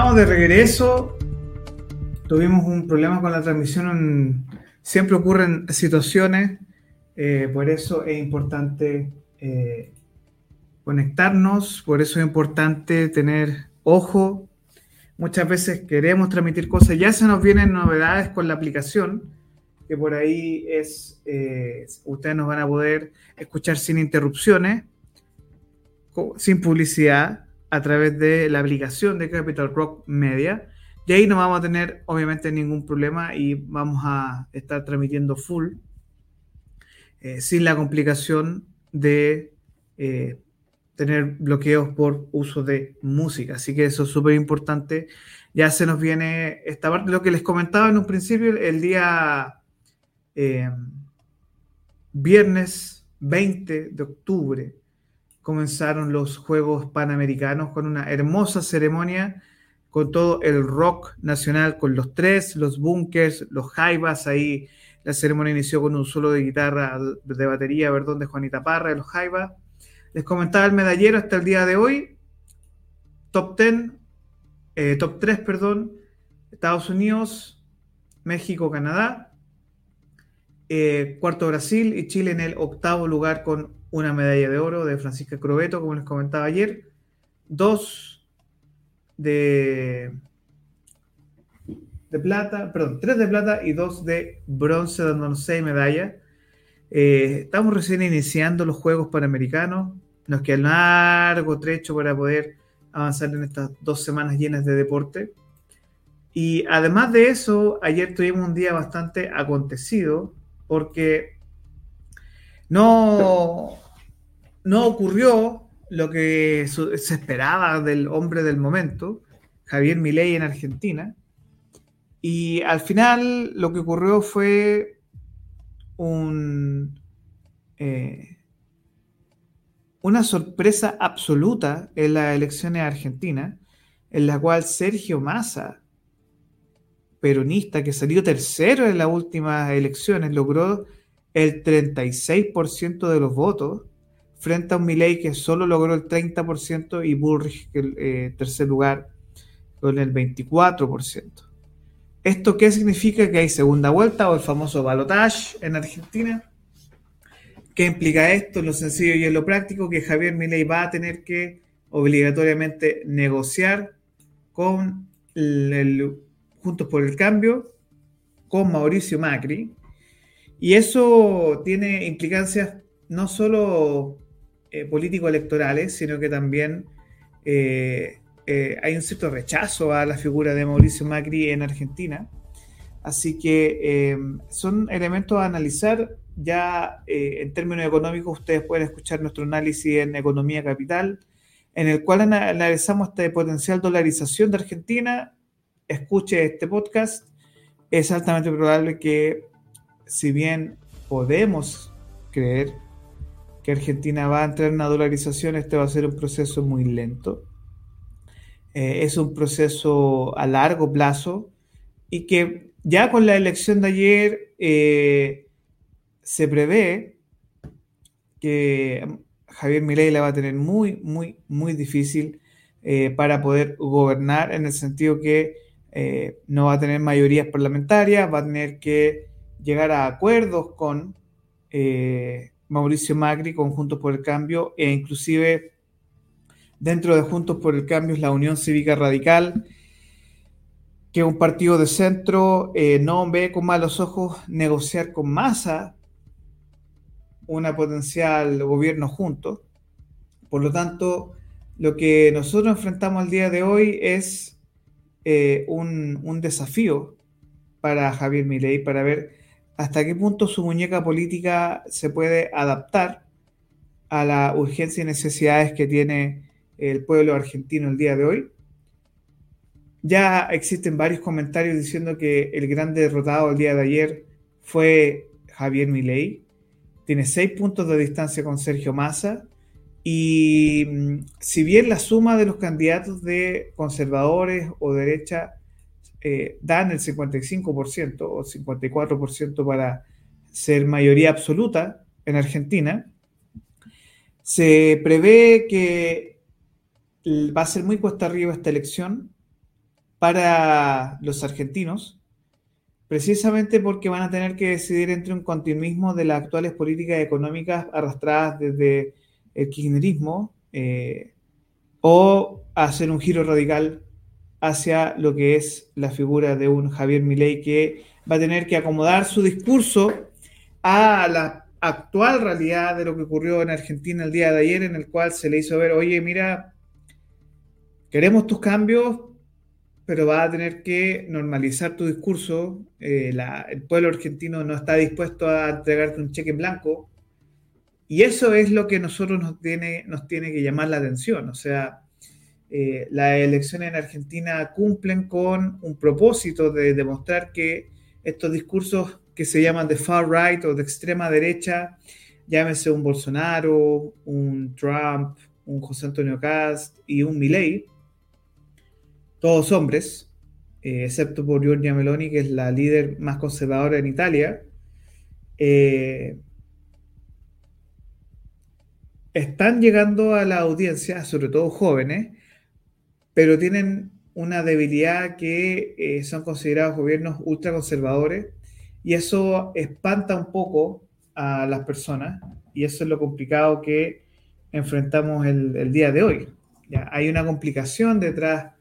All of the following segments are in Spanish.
De regreso. Tuvimos un problema con la transmisión. Siempre ocurren situaciones. Eh, por eso es importante eh, conectarnos. Por eso es importante tener ojo. Muchas veces queremos transmitir cosas. Ya se nos vienen novedades con la aplicación. Que por ahí es. Eh, ustedes nos van a poder escuchar sin interrupciones. Sin publicidad a través de la aplicación de Capital Rock Media. Y ahí no vamos a tener, obviamente, ningún problema y vamos a estar transmitiendo full, eh, sin la complicación de eh, tener bloqueos por uso de música. Así que eso es súper importante. Ya se nos viene esta parte, lo que les comentaba en un principio, el día eh, viernes 20 de octubre comenzaron los Juegos Panamericanos con una hermosa ceremonia con todo el rock nacional, con los tres, los bunkers, los jaivas, ahí la ceremonia inició con un solo de guitarra, de batería, perdón, de Juanita Parra, de los jaivas. Les comentaba el medallero hasta el día de hoy, top 10, eh, top 3, perdón, Estados Unidos, México, Canadá, eh, cuarto Brasil y Chile en el octavo lugar con una medalla de oro de Francisca Crobeto, como les comentaba ayer, dos de, de plata, perdón, tres de plata y dos de bronce, dándonos seis medallas. Eh, estamos recién iniciando los Juegos Panamericanos, nos queda largo trecho para poder avanzar en estas dos semanas llenas de deporte. Y además de eso, ayer tuvimos un día bastante acontecido porque no, no ocurrió lo que se esperaba del hombre del momento, Javier Milei en Argentina. Y al final lo que ocurrió fue un, eh, una sorpresa absoluta en las elecciones argentinas, en la cual Sergio Massa, peronista que salió tercero en las últimas elecciones, logró el 36% de los votos frente a un Milley que solo logró el 30% y Bullrich el eh, tercer lugar con el 24%. ¿Esto qué significa? Que hay segunda vuelta o el famoso balotage en Argentina. ¿Qué implica esto en lo sencillo y en lo práctico? Que Javier Milei va a tener que obligatoriamente negociar con el, Juntos por el Cambio, con Mauricio Macri, y eso tiene implicancias no solo eh, político-electorales, sino que también eh, eh, hay un cierto rechazo a la figura de Mauricio Macri en Argentina. Así que son elementos a analizar. Ya en términos económicos, ustedes pueden escuchar nuestro análisis en Economía Capital, en el cual analizamos esta potencial dolarización de Argentina. Escuche este podcast. Es altamente probable que si bien podemos creer que Argentina va a entrar en una dolarización, este va a ser un proceso muy lento. Eh, es un proceso a largo plazo y que ya con la elección de ayer eh, se prevé que Javier Milei la va a tener muy, muy, muy difícil eh, para poder gobernar en el sentido que no va a tener mayorías parlamentarias, va a tener que llegar a acuerdos con Mauricio Macri, con Juntos por el Cambio, e inclusive dentro de Juntos por el Cambio es la Unión Cívica Radical, que un partido de centro eh, no ve con malos ojos negociar con masa una potencial gobierno juntos. Por lo tanto, lo que nosotros enfrentamos el día de hoy es eh, un, un, desafío para Javier Milei para ver hasta qué punto su muñeca política se puede adaptar a la urgencia y necesidades que tiene el pueblo argentino el día de hoy. Ya existen varios comentarios diciendo que el gran derrotado el día de ayer fue Javier Milei. Tiene seis puntos de distancia con Sergio Massa. Y mm, si bien la suma de los candidatos de conservadores o derecha eh, dan el 55% o 54% para ser mayoría absoluta en Argentina, se prevé que va a ser muy cuesta arriba esta elección para los argentinos, precisamente porque van a tener que decidir entre un continuismo de las actuales políticas económicas arrastradas desde el kirchnerismo eh, o hacer un giro radical hacia lo que es la figura de un Javier Milei que va a tener que acomodar su discurso a la actual realidad de lo que ocurrió en Argentina el día de ayer, en el cual se le hizo ver, oye, mira, queremos tus cambios, pero va a tener que normalizar tu discurso. Eh, el pueblo argentino no está dispuesto a entregarte un cheque en blanco. Y eso es lo que nosotros nos tiene, nos tiene que llamar la atención. O sea, eh, las elecciones en Argentina cumplen con un propósito de demostrar que estos discursos que se llaman de far right o de extrema derecha, llámese un Bolsonaro, un Trump, un José Antonio Cast y un Milley, todos hombres, eh, excepto por Giorgia Meloni, que es la líder más conservadora en Italia, eh, están llegando a la audiencia, sobre todo jóvenes, pero tienen una debilidad que eh, son considerados gobiernos ultraconservadores y eso espanta un poco a las personas y eso es lo complicado que enfrentamos el, día de hoy. Hay una complicación detrás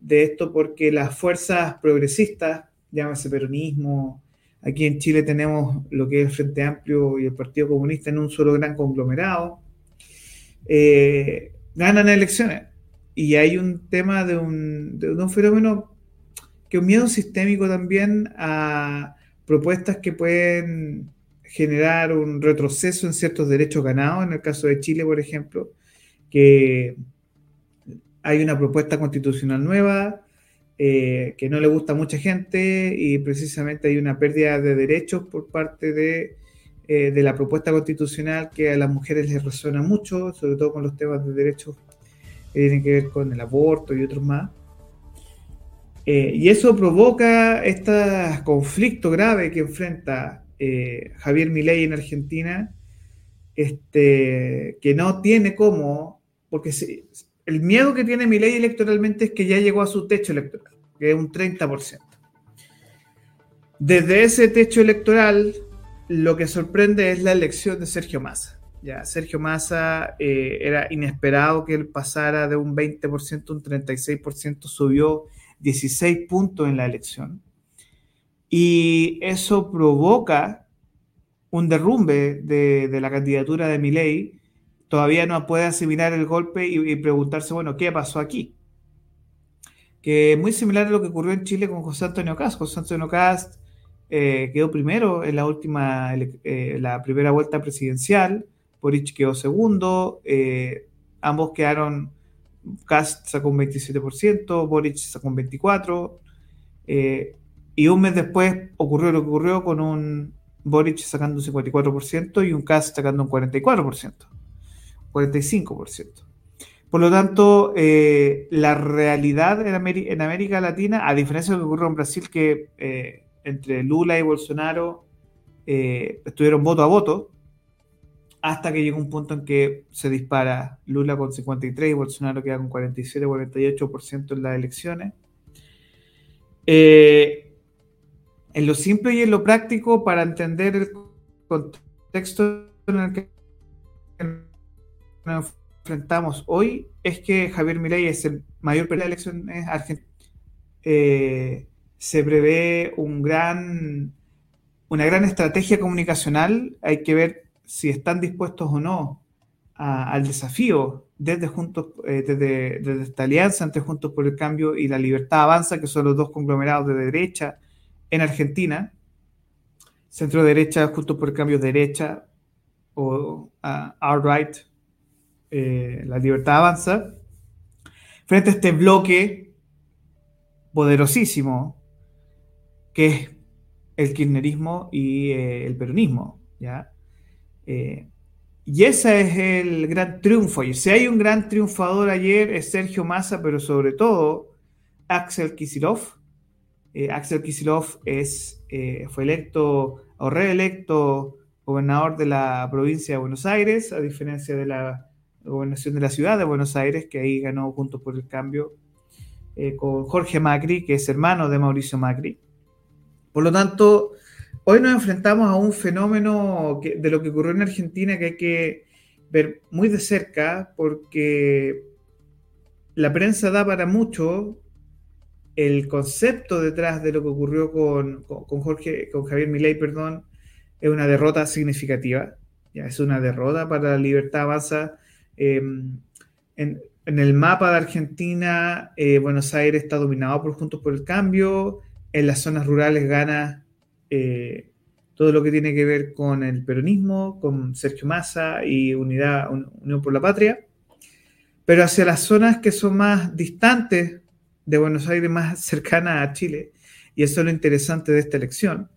de esto porque las fuerzas progresistas, llámese peronismo, aquí en Chile tenemos lo que es el Frente Amplio y el Partido Comunista en un solo gran conglomerado, eh, ganan elecciones. Y hay un tema de un, de un fenómeno que un miedo sistémico también a propuestas que pueden generar un retroceso en ciertos derechos ganados, en el caso de Chile, por ejemplo, que hay una propuesta constitucional nueva eh, que no le gusta a mucha gente y precisamente hay una pérdida de derechos por parte de, eh, de la propuesta constitucional que a las mujeres les resuena mucho, sobre todo con los temas de derechos que tienen que ver con el aborto y otros más. Eh, y eso provoca este conflicto grave que enfrenta eh, Javier Milei en Argentina, este, que no tiene cómo, porque el miedo que tiene Milei electoralmente es que ya llegó a su techo electoral, que es un 30%. Desde ese techo electoral, lo que sorprende es la elección de Sergio Massa. Ya, Sergio Massa eh, era inesperado que él pasara de un 20% a un 36%, subió 16 puntos en la elección. Y eso provoca un derrumbe de, la candidatura de Milei. Todavía no puede asimilar el golpe y, preguntarse, bueno, ¿qué pasó aquí? Que es muy similar a lo que ocurrió en Chile con José Antonio Cast. José Antonio Cast eh, quedó primero en la última, eh, la primera vuelta presidencial, Boric quedó segundo, eh, ambos quedaron Cast sacó un 27%, Boric sacó un 24%, eh, y un mes después ocurrió lo que ocurrió con un Boric sacando un 54% y un Cast sacando un 44%, 45%. Por lo tanto, eh, la realidad en, América Latina, a diferencia de lo que ocurrió en Brasil, que entre Lula y Bolsonaro estuvieron voto a voto, hasta que llega un punto en que se dispara Lula con 53 y Bolsonaro queda con 47-48% en las elecciones. Eh, en lo simple y en lo práctico, para entender el contexto en el que nos enfrentamos hoy, es que Javier Milei es el mayor de las elecciones argentinas. Eh, se prevé un gran, una gran estrategia comunicacional. Hay que ver si están dispuestos o no al desafío desde, juntos, eh, desde, esta alianza entre Juntos por el Cambio y la Libertad Avanza, que son los dos conglomerados de derecha en Argentina, centro derecha, Juntos por el Cambio derecha o uh, right eh, la Libertad Avanza, frente a este bloque poderosísimo que es el kirchnerismo y eh, el peronismo, ¿ya? Eh, y ese es el gran triunfo. Y si hay un gran triunfador ayer es Sergio Massa, pero sobre todo Axel Kisilov. Eh, Axel Kisilov es, eh, fue electo o reelecto gobernador de la provincia de Buenos Aires, a diferencia de la gobernación de la ciudad de Buenos Aires, que ahí ganó Juntos por el Cambio con Jorge Macri, que es hermano de Mauricio Macri. Por lo tanto, hoy nos enfrentamos a un fenómeno de lo que ocurrió en Argentina que hay que ver muy de cerca porque la prensa da para mucho el concepto detrás de lo que ocurrió con, Javier Milei, perdón, es una derrota significativa. Es una derrota para la libertad avanza. Em, en, el mapa de Argentina, eh, Buenos Aires está dominado por Juntos por el Cambio. En las zonas rurales gana eh, todo lo que tiene que ver con el peronismo, con Sergio Massa y Unidad, Unión por la Patria. Pero hacia las zonas que son más distantes de Buenos Aires, más cercanas a Chile, y eso es lo interesante de esta elección,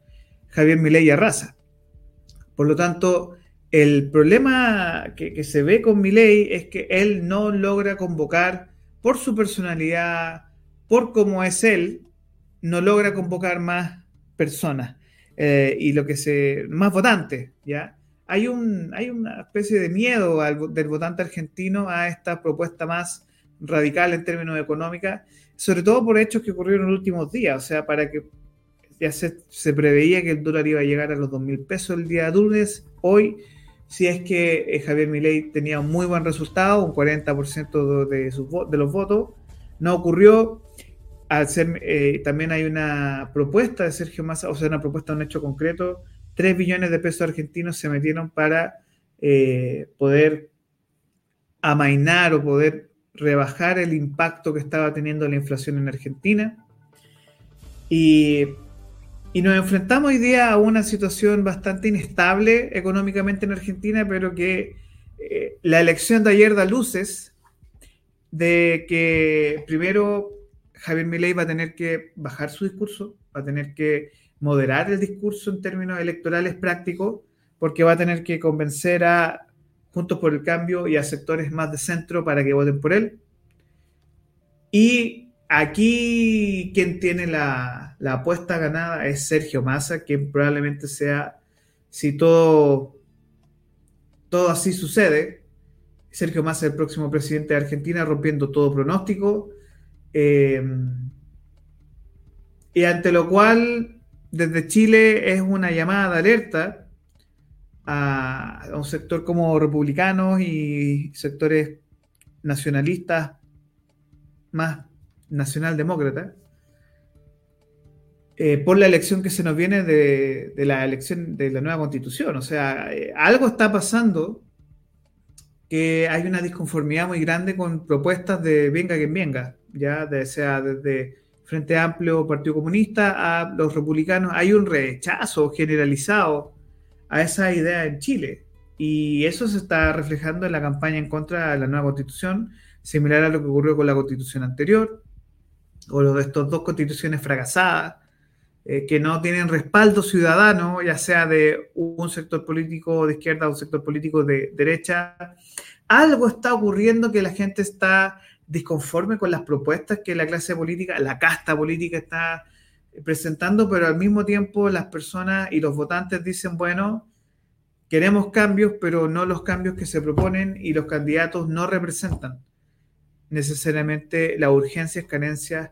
Javier Milei arrasa. Por lo tanto, el problema que, se ve con Milei es que él no logra convocar por su personalidad, por cómo es él, no logra convocar más personas eh, y lo que se más votantes, ¿ya? Hay, un, hay una especie de miedo del votante argentino a esta propuesta más radical en términos económicos, sobre todo por hechos que ocurrieron en los últimos días, o sea, para que ya se, preveía que el dólar iba a llegar a los 2 mil pesos el día lunes. Hoy, si es que eh, Javier Milei tenía un muy buen resultado, un 40% de, sus, de los votos, no ocurrió. Ser, eh, también hay una propuesta de Sergio Massa, o sea, una propuesta, un hecho concreto. 3 billones de pesos argentinos se metieron para eh, poder amainar o poder rebajar el impacto que estaba teniendo la inflación en Argentina. Y y nos enfrentamos hoy día a una situación bastante inestable económicamente en Argentina, pero que eh, la elección de ayer da luces de que primero Javier Milei va a tener que bajar su discurso, va a tener que moderar el discurso en términos electorales prácticos, porque va a tener que convencer a Juntos por el Cambio y a sectores más de centro para que voten por él. Y Aquí quien tiene la, apuesta ganada es Sergio Massa, quien probablemente sea, si todo, todo así sucede, Sergio Massa el próximo presidente de Argentina, rompiendo todo pronóstico. Eh, y ante lo cual, desde Chile es una llamada de alerta a, un sector como republicanos y sectores nacionalistas más nacionaldemócrata, eh, por la elección que se nos viene de, la elección de la nueva constitución. O sea, eh, algo está pasando que hay una disconformidad muy grande con propuestas de venga quien venga, ya sea desde Frente Amplio, Partido Comunista a los republicanos, hay un rechazo generalizado a esa idea en Chile. Y eso se está reflejando en la campaña en contra de la nueva constitución, similar a lo que ocurrió con la constitución anterior o de estas dos constituciones fracasadas, eh, que no tienen respaldo ciudadano, ya sea de un sector político de izquierda o un sector político de derecha, algo está ocurriendo que la gente está disconforme con las propuestas que la clase política, la casta política está presentando, pero al mismo tiempo las personas y los votantes dicen, bueno, queremos cambios, pero no los cambios que se proponen y los candidatos no representan necesariamente las urgencias, carencias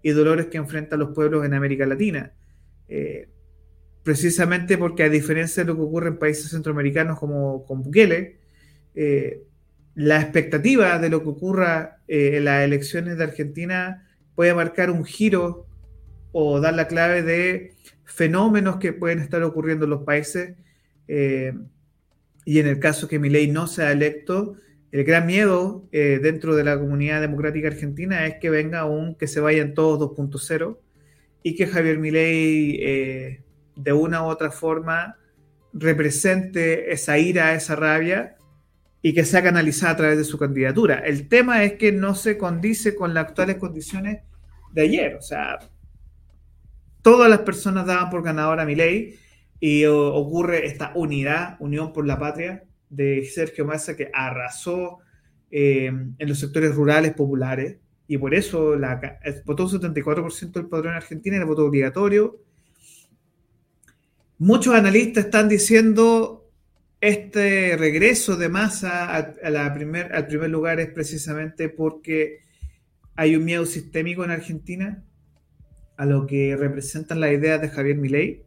y dolores que enfrentan los pueblos en América Latina. Eh, precisamente porque a diferencia de lo que ocurre en países centroamericanos como con Bukele, eh, la expectativa de lo que ocurra eh, en las elecciones de Argentina puede marcar un giro o dar la clave de fenómenos que pueden estar ocurriendo en los países. y en el caso que Milei no sea electo, el gran miedo eh, dentro de la comunidad democrática argentina es que venga un que se vayan todos 2.0 y que Javier Milei eh, de una u otra forma represente esa ira, esa rabia y que sea canalizada a través de su candidatura. El tema es que no se condice con las actuales condiciones de ayer. O sea, todas las personas daban por ganadora a Milei y ocurre esta unidad, unión por la patria, de Sergio Massa que arrasó eh, en los sectores rurales populares y por eso la, votó un 74% del padrón en Argentina, era voto obligatorio. Muchos analistas están diciendo este regreso de Massa a, la primer, al primer lugar es precisamente porque hay un miedo sistémico en Argentina a lo que representan las ideas de Javier Milei.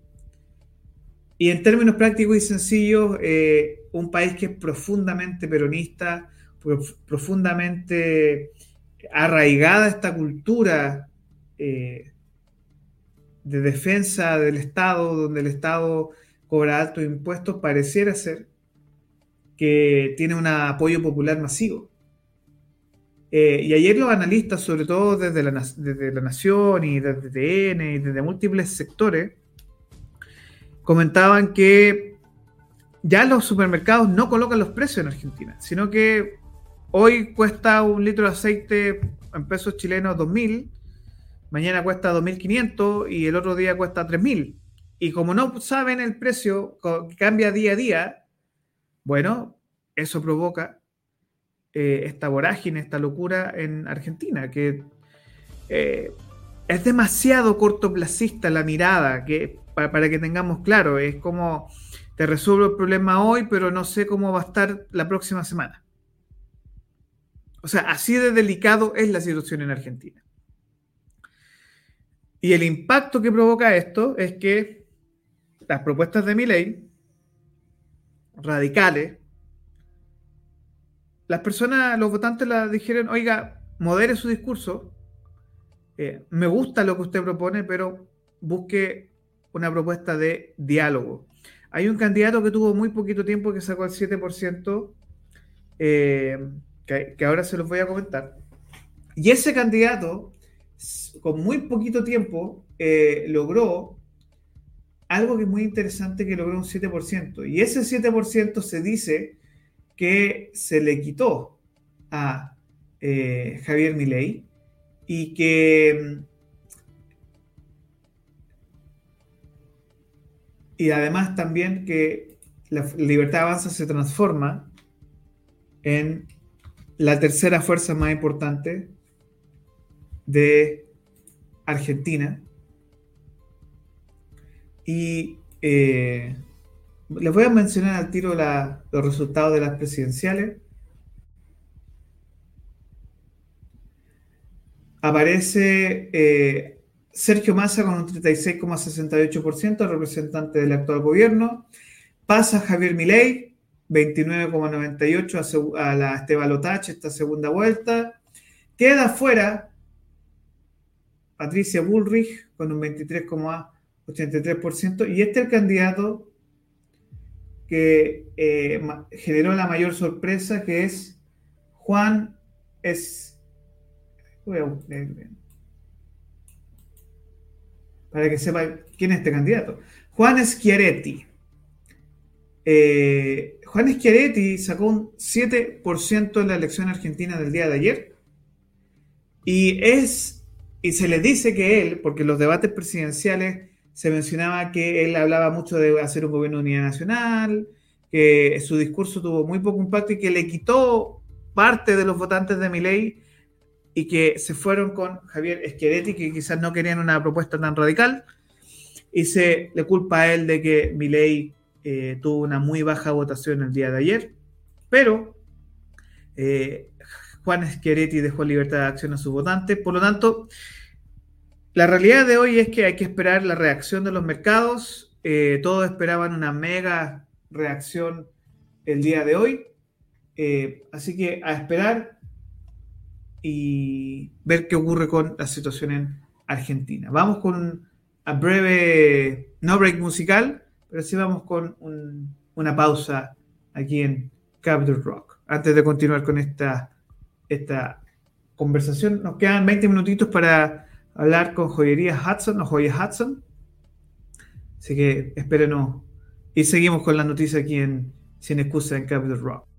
Y en términos prácticos y sencillos, eh, un país que es profundamente peronista, profundamente arraigada esta cultura eh, de defensa del Estado, donde el Estado cobra altos impuestos, pareciera ser que tiene un apoyo popular masivo. Eh, y ayer los analistas, sobre todo desde la, desde la Nación y desde TN y desde múltiples sectores, comentaban que ya los supermercados no colocan los precios en Argentina, sino que hoy cuesta un litro de aceite en pesos chilenos 2.000, mañana cuesta 2.500 y el otro día cuesta 3.000. Y como no saben el precio, cambia día a día, bueno, eso provoca eh, esta vorágine, esta locura en Argentina, que eh, es demasiado cortoplacista la mirada, que, para, que tengamos claro, es como te resuelvo el problema hoy, pero no sé cómo va a estar la próxima semana. O sea, así de delicado es la situación en Argentina. Y el impacto que provoca esto es que las propuestas de mi ley, radicales, las personas, los votantes la dijeron, oiga, modere su discurso, eh, me gusta lo que usted propone, pero busque una propuesta de diálogo. Hay un candidato que tuvo muy poquito tiempo que sacó el 7%, eh, que, ahora se los voy a comentar. Y ese candidato, con muy poquito tiempo, eh, logró algo que es muy interesante, que logró un 7%. Y ese 7% se dice que se le quitó a eh, Javier Milei y que y además también que la libertad avanza se transforma en la tercera fuerza más importante de Argentina y eh, les voy a mencionar al tiro los resultados de las presidenciales. Aparece eh, Sergio Massa con un 36,68%, representante del actual gobierno. Pasa Javier Milei, 29,98% a, la Esteban Lotach, esta segunda vuelta. Queda fuera Patricia Bullrich con un 23,83%. Y este es el candidato que eh, generó la mayor sorpresa, que es Juan es... Para que sepa quién es este candidato. Juan Schiaretti. Eh, Juan Schiaretti sacó un 7% en la elección argentina del día de ayer. Y es, y se le dice que él, porque los debates presidenciales se mencionaba que él hablaba mucho de hacer un gobierno de unidad nacional, que su discurso tuvo muy poco impacto y que le quitó parte de los votantes de Milei y que se fueron con Javier Scheretti, que quizás no querían una propuesta tan radical, y se le culpa a él de que Milei eh, tuvo una muy baja votación el día de ayer, pero eh, Juan Scheretti dejó libertad de acción a sus votantes, por lo tanto, la realidad de hoy es que hay que esperar la reacción de los mercados. Eh, todos esperaban una mega reacción el día de hoy. Eh, así que a esperar y ver qué ocurre con la situación en Argentina. Vamos con un breve, no break musical, pero sí vamos con una pausa aquí en Capital Rock. Antes de continuar con esta, esta conversación, nos quedan 20 minutitos para hablar con Joyería Hudson o Joya Hudson. Así que espérenos. Y seguimos con la noticia aquí en Sin Excusa en Capital Rock.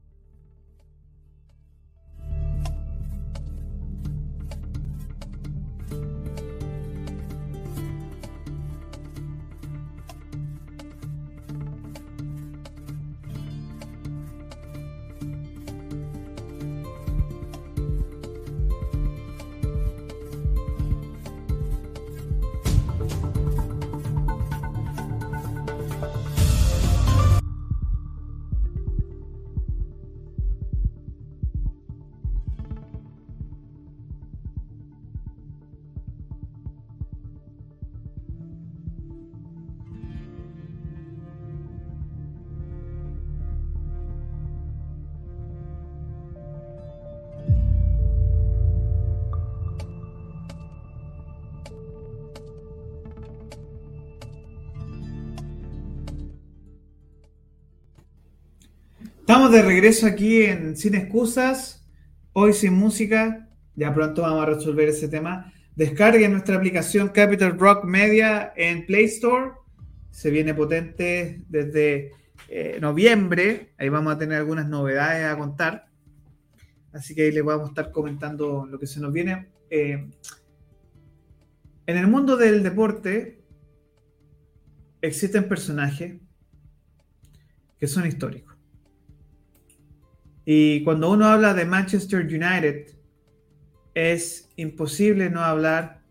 De regreso aquí en Sin Excusas, hoy sin música, ya pronto vamos a resolver ese tema. Descarguen nuestra aplicación Capital Rock Media en Play Store, se viene potente desde eh, noviembre, ahí vamos a tener algunas novedades a contar, así que ahí les vamos a estar comentando lo que se nos viene. Eh, en el mundo del deporte existen personajes que son históricos. Y cuando uno habla de Manchester United, es imposible no hablar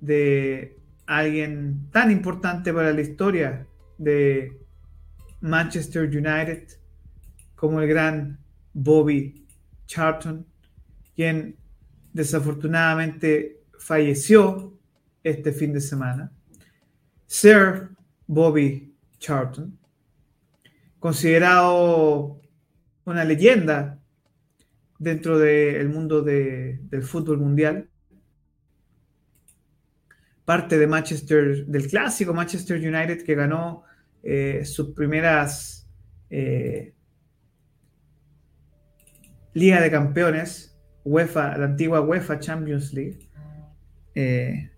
de alguien tan importante para la historia de Manchester United como el gran Bobby Charlton, quien desafortunadamente falleció este fin de semana. Sir Bobby Charlton, considerado una leyenda dentro del mundo del fútbol mundial. Parte de Manchester, del clásico Manchester United que ganó eh, sus primeras eh, Liga de Campeones, UEFA, la antigua UEFA Champions League. Eh,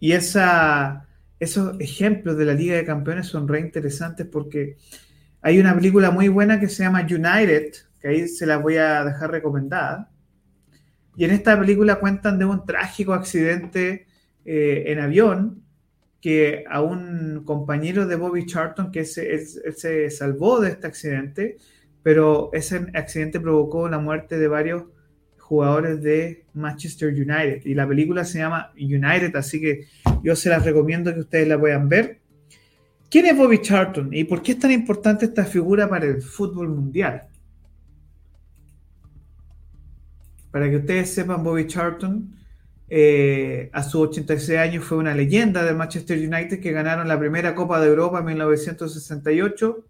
y esa, esos ejemplos de la Liga de Campeones son re interesantes porque hay una película muy buena que se llama United, que ahí se la voy a dejar recomendada. Y en esta película cuentan de un trágico accidente eh, en avión que a un compañero de Bobby Charlton, que se, se salvó de este accidente, pero ese accidente provocó la muerte de varios jugadores de Manchester United. Y la película se llama United, así que yo se las recomiendo que ustedes la puedan ver. ¿Quién es Bobby Charlton y por qué es tan importante esta figura para el fútbol mundial? Para que ustedes sepan, Bobby Charlton eh, a sus 86 años fue una leyenda de Manchester United que ganaron la primera Copa de Europa en 1968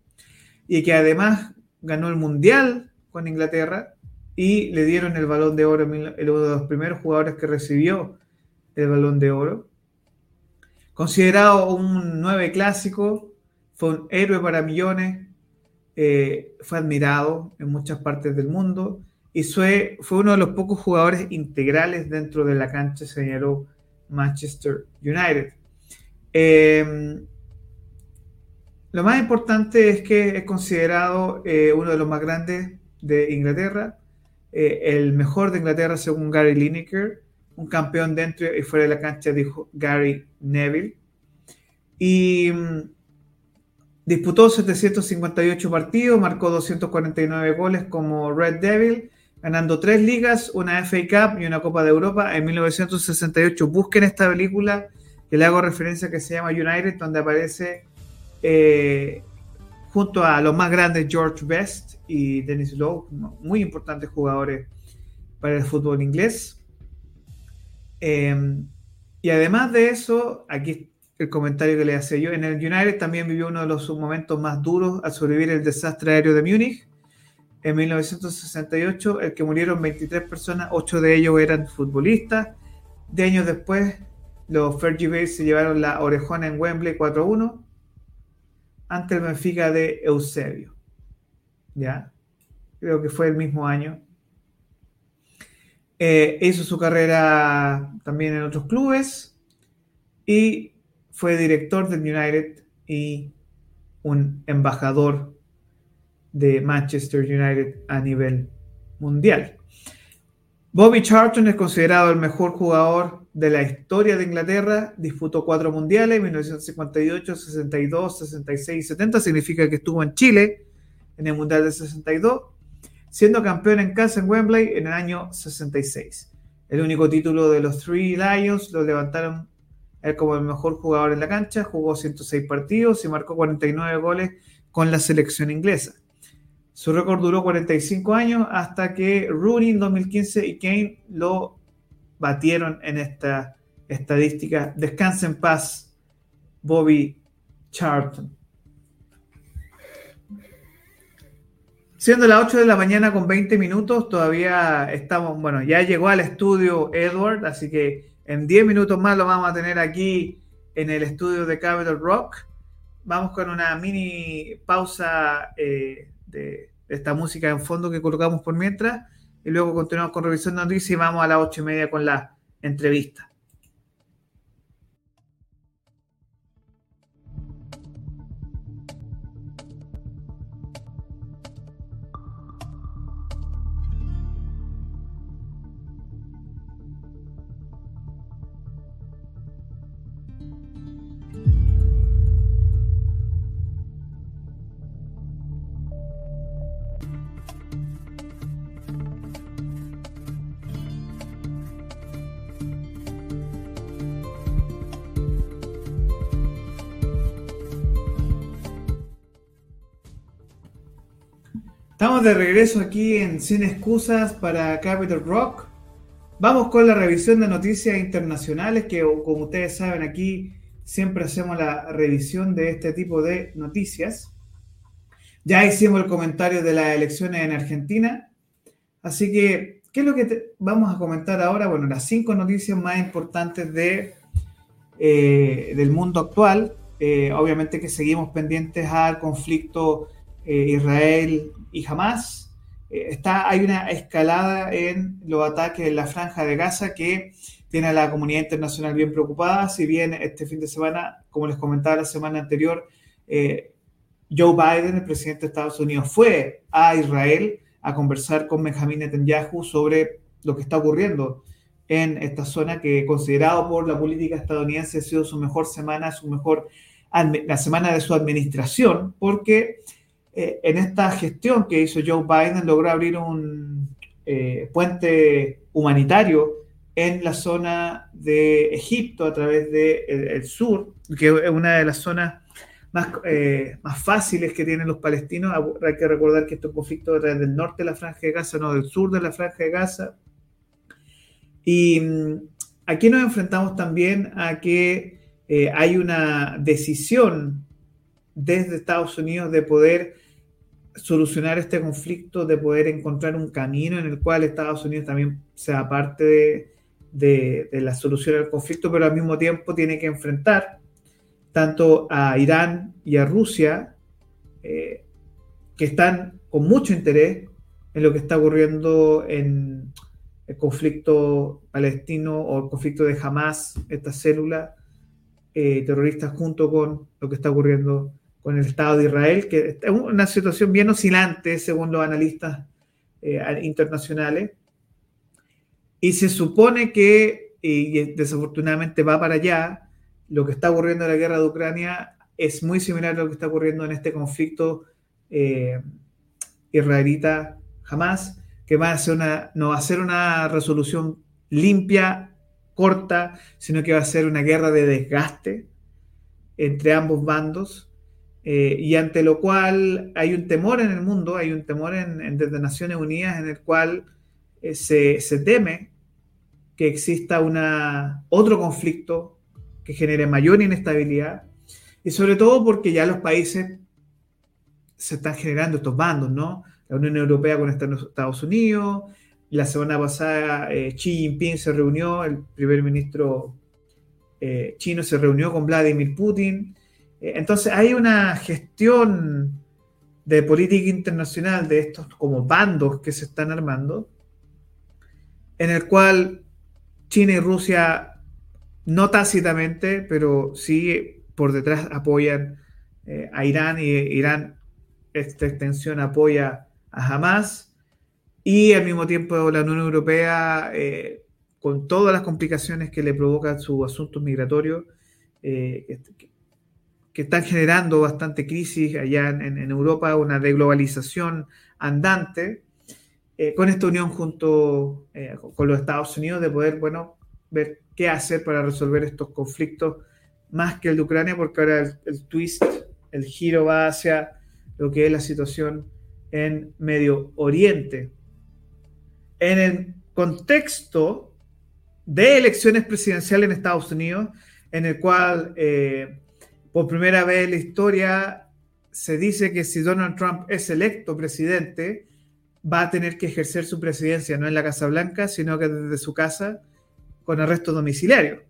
y que además ganó el Mundial con Inglaterra y le dieron el balón de oro, uno de los primeros jugadores que recibió el balón de oro. Considerado un nueve clásico, fue un héroe para millones, eh, fue admirado en muchas partes del mundo y fue, fue uno de los pocos jugadores integrales dentro de la cancha, señaló Manchester United. Em, lo más importante es que es considerado eh, uno de los más grandes de Inglaterra, eh, el mejor de Inglaterra según Gary Lineker, un campeón dentro y fuera de la cancha, dijo Gary Neville. Y mm, disputó 758 partidos, marcó 249 goles como Red Devil, ganando tres ligas, una FA Cup y una Copa de Europa en 1968. Busquen esta película que le hago referencia que se llama United, donde aparece eh, junto a los más grandes George Best y Dennis Lowe, muy importantes jugadores para el fútbol inglés. Em, y además de eso, aquí el comentario que le hacía yo, en el United también vivió uno de los momentos más duros al sobrevivir el desastre aéreo de Múnich en 1968, el que murieron 23 personas, 8 de ellos eran futbolistas. De años después, los Fergie se llevaron la orejona en Wembley 4-1 ante el Benfica de Eusebio. ¿ya? Creo que fue el mismo año. Eh, hizo su carrera también en otros clubes y fue director del United y un embajador de Manchester United a nivel mundial. Bobby Charlton es considerado el mejor jugador de la historia de Inglaterra. Disputó cuatro mundiales, 1958, 62, 66 y 70. Significa que estuvo en Chile en el Mundial del 62, siendo campeón en casa en Wembley en el año 66. El único título de los Three Lions lo levantaron él como el mejor jugador en la cancha, jugó 106 partidos y marcó 49 goles con la selección inglesa. Su récord duró 45 años hasta que Rooney en 2015 y Kane lo batieron en esta estadística. Descansa en paz, Bobby Charlton. Siendo las 8 de la mañana con 20 minutos, todavía estamos, bueno, ya llegó al estudio Edward, así que en 10 minutos más lo vamos a tener aquí en el estudio de Capital Rock. Vamos con una mini pausa eh, de esta música en fondo que colocamos por mientras y luego continuamos con revisión de noticias y vamos a las ocho y media con la entrevista. De regreso aquí en Sin Excusas para Capital Rock. Vamos con la revisión de noticias internacionales que, como ustedes saben, aquí siempre hacemos la revisión de este tipo de noticias. Ya hicimos el comentario de las elecciones en Argentina. Así que, ¿qué es lo que vamos a comentar ahora? Bueno, las cinco noticias más importantes de, eh, del mundo actual. Eh, obviamente que seguimos pendientes al conflicto Israel y jamás eh, está, hay una escalada en los ataques en la franja de Gaza que tiene a la comunidad internacional bien preocupada. Si bien este fin de semana, como les comentaba la semana anterior, eh, Joe Biden, el presidente de Estados Unidos, fue a Israel a conversar con Benjamin Netanyahu sobre lo que está ocurriendo en esta zona que considerado por la política estadounidense ha sido su mejor semana, su mejor la semana de su administración, porque eh, en esta gestión que hizo Joe Biden logró abrir un eh, puente humanitario en la zona de Egipto a través del sur, que es una de las zonas más, eh, más fáciles que tienen los palestinos. Hay que recordar que estos conflictos a través del norte de la franja de Gaza, no del sur de la franja de Gaza. Y mm, aquí nos enfrentamos también a que hay una decisión desde Estados Unidos de poder solucionar este conflicto, de poder encontrar un camino en el cual Estados Unidos también sea parte de, la solución al conflicto, pero al mismo tiempo tiene que enfrentar tanto a Irán y a Rusia, eh, que están con mucho interés en lo que está ocurriendo en el conflicto palestino o el conflicto de Hamas, esta célula eh, terrorista, junto con lo que está ocurriendo con el Estado de Israel, que es una situación bien oscilante según los analistas eh, internacionales. Y se supone que, y desafortunadamente va para allá, lo que está ocurriendo en la guerra de Ucrania es muy similar a lo que está ocurriendo en este conflicto eh, israelita jamás, que va a ser una, no va a ser una resolución limpia, corta, sino que va a ser una guerra de desgaste entre ambos bandos eh, y ante lo cual hay un temor en el mundo, hay un temor en, desde Naciones Unidas en el cual eh, se, teme que exista una, otro conflicto que genere mayor inestabilidad y sobre todo porque ya los países se están generando estos bandos, ¿no? La Unión Europea con Estados Unidos, la semana pasada eh, Xi Jinping se reunió, el primer ministro chino se reunió con Vladimir Putin, entonces hay una gestión de política internacional de estos como bandos que se están armando, en el cual China y Rusia no tácitamente, pero sí por detrás apoyan eh, a Irán y Irán, esta extensión apoya a Hamas. Y al mismo tiempo la Unión Europea, eh, con todas las complicaciones que le provocan sus asuntos migratorios, que están generando bastante crisis allá en, Europa, una deglobalización andante, eh, con esta unión junto eh, con los Estados Unidos de poder, bueno, ver qué hacer para resolver estos conflictos más que el de Ucrania, porque ahora el, twist, el giro va hacia lo que es la situación en Medio Oriente. En el contexto de elecciones presidenciales en Estados Unidos, en el cual eh, por primera vez en la historia se dice que si Donald Trump es electo presidente, va a tener que ejercer su presidencia no en la Casa Blanca, sino que desde su casa con arresto domiciliario.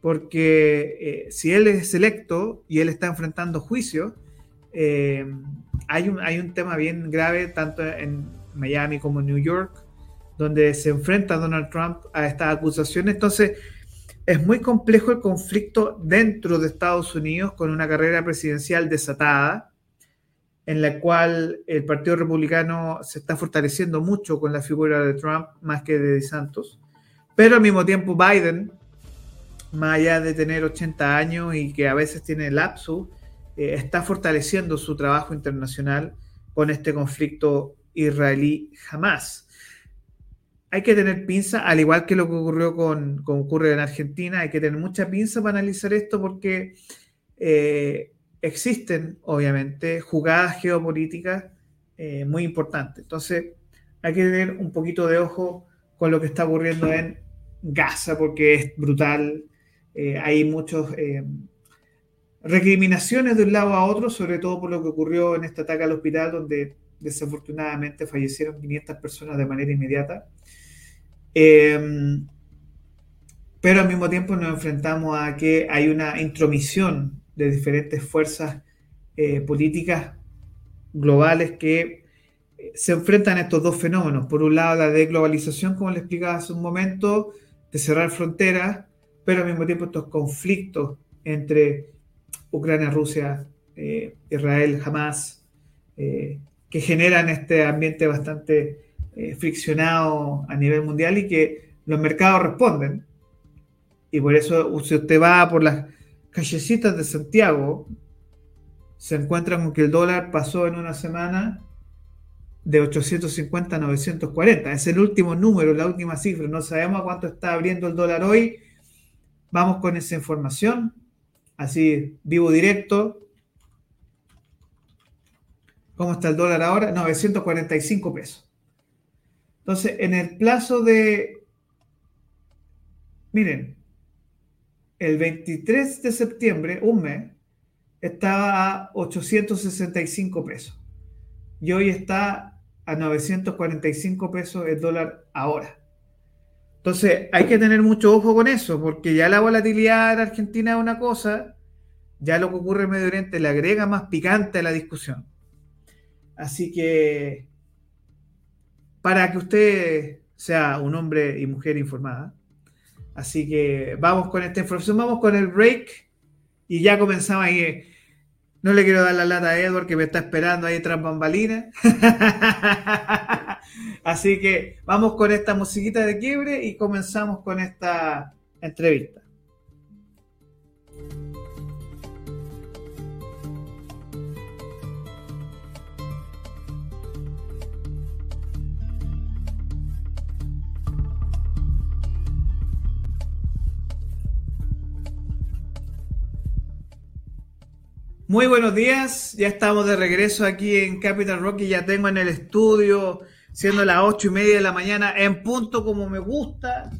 Porque eh, si él es electo y él está enfrentando juicio, eh, hay, un, hay un tema bien grave tanto en Miami como en New York, donde se enfrenta Donald Trump a estas acusaciones. Entonces, es muy complejo el conflicto dentro de Estados Unidos con una carrera presidencial desatada, en la cual el Partido Republicano se está fortaleciendo mucho con la figura de Trump más que de Santos. Pero al mismo tiempo Biden, más allá de tener 80 años y que a veces tiene lapsus, eh, está fortaleciendo su trabajo internacional con este conflicto israelí jamás. Hay que tener pinza, al igual que lo que ocurrió con, ocurre en Argentina, hay que tener mucha pinza para analizar esto porque eh, existen, obviamente, jugadas geopolíticas eh, muy importantes. Entonces, hay que tener un poquito de ojo con lo que está ocurriendo en Gaza, porque es brutal. Eh, hay muchas eh, recriminaciones de un lado a otro, sobre todo por lo que ocurrió en este ataque al hospital, donde desafortunadamente fallecieron 500 personas de manera inmediata. Pero al mismo tiempo nos enfrentamos a que hay una intromisión de diferentes fuerzas eh, políticas globales que eh, se enfrentan a estos dos fenómenos. Por un lado, la deglobalización, como le explicaba hace un momento, de cerrar fronteras, pero al mismo tiempo estos conflictos entre Ucrania, Rusia, eh, Israel, Hamas, que generan este ambiente bastante friccionado a nivel mundial y que los mercados responden. Y por eso, si usted va por las callecitas de Santiago se encuentran con que el dólar pasó en una semana de 850 a 940. Es el último número, la última cifra. No sabemos a cuánto está abriendo el dólar hoy. Vamos con esa información. Así, vivo directo. ¿Cómo está el dólar ahora? 945 pesos. Entonces, en el plazo de... Miren, el 23 de septiembre, un mes, estaba a 865 pesos. Y hoy está a 945 pesos el dólar ahora. Entonces, hay que tener mucho ojo con eso, porque ya la volatilidad en Argentina es una cosa, ya lo que ocurre en Medio Oriente le agrega más picante a la discusión. Así que, para que usted sea un hombre y mujer informada, Así que vamos con esta información, vamos con el break y ya comenzamos ahí. No le quiero dar la lata a Edward que me está esperando ahí tras bambalinas. Así que vamos con esta musiquita de quiebre y comenzamos con esta entrevista. Muy buenos días, ya estamos de regreso aquí en Capital Rock y ya tengo en el estudio, siendo las ocho y media de la mañana, en punto como me gusta,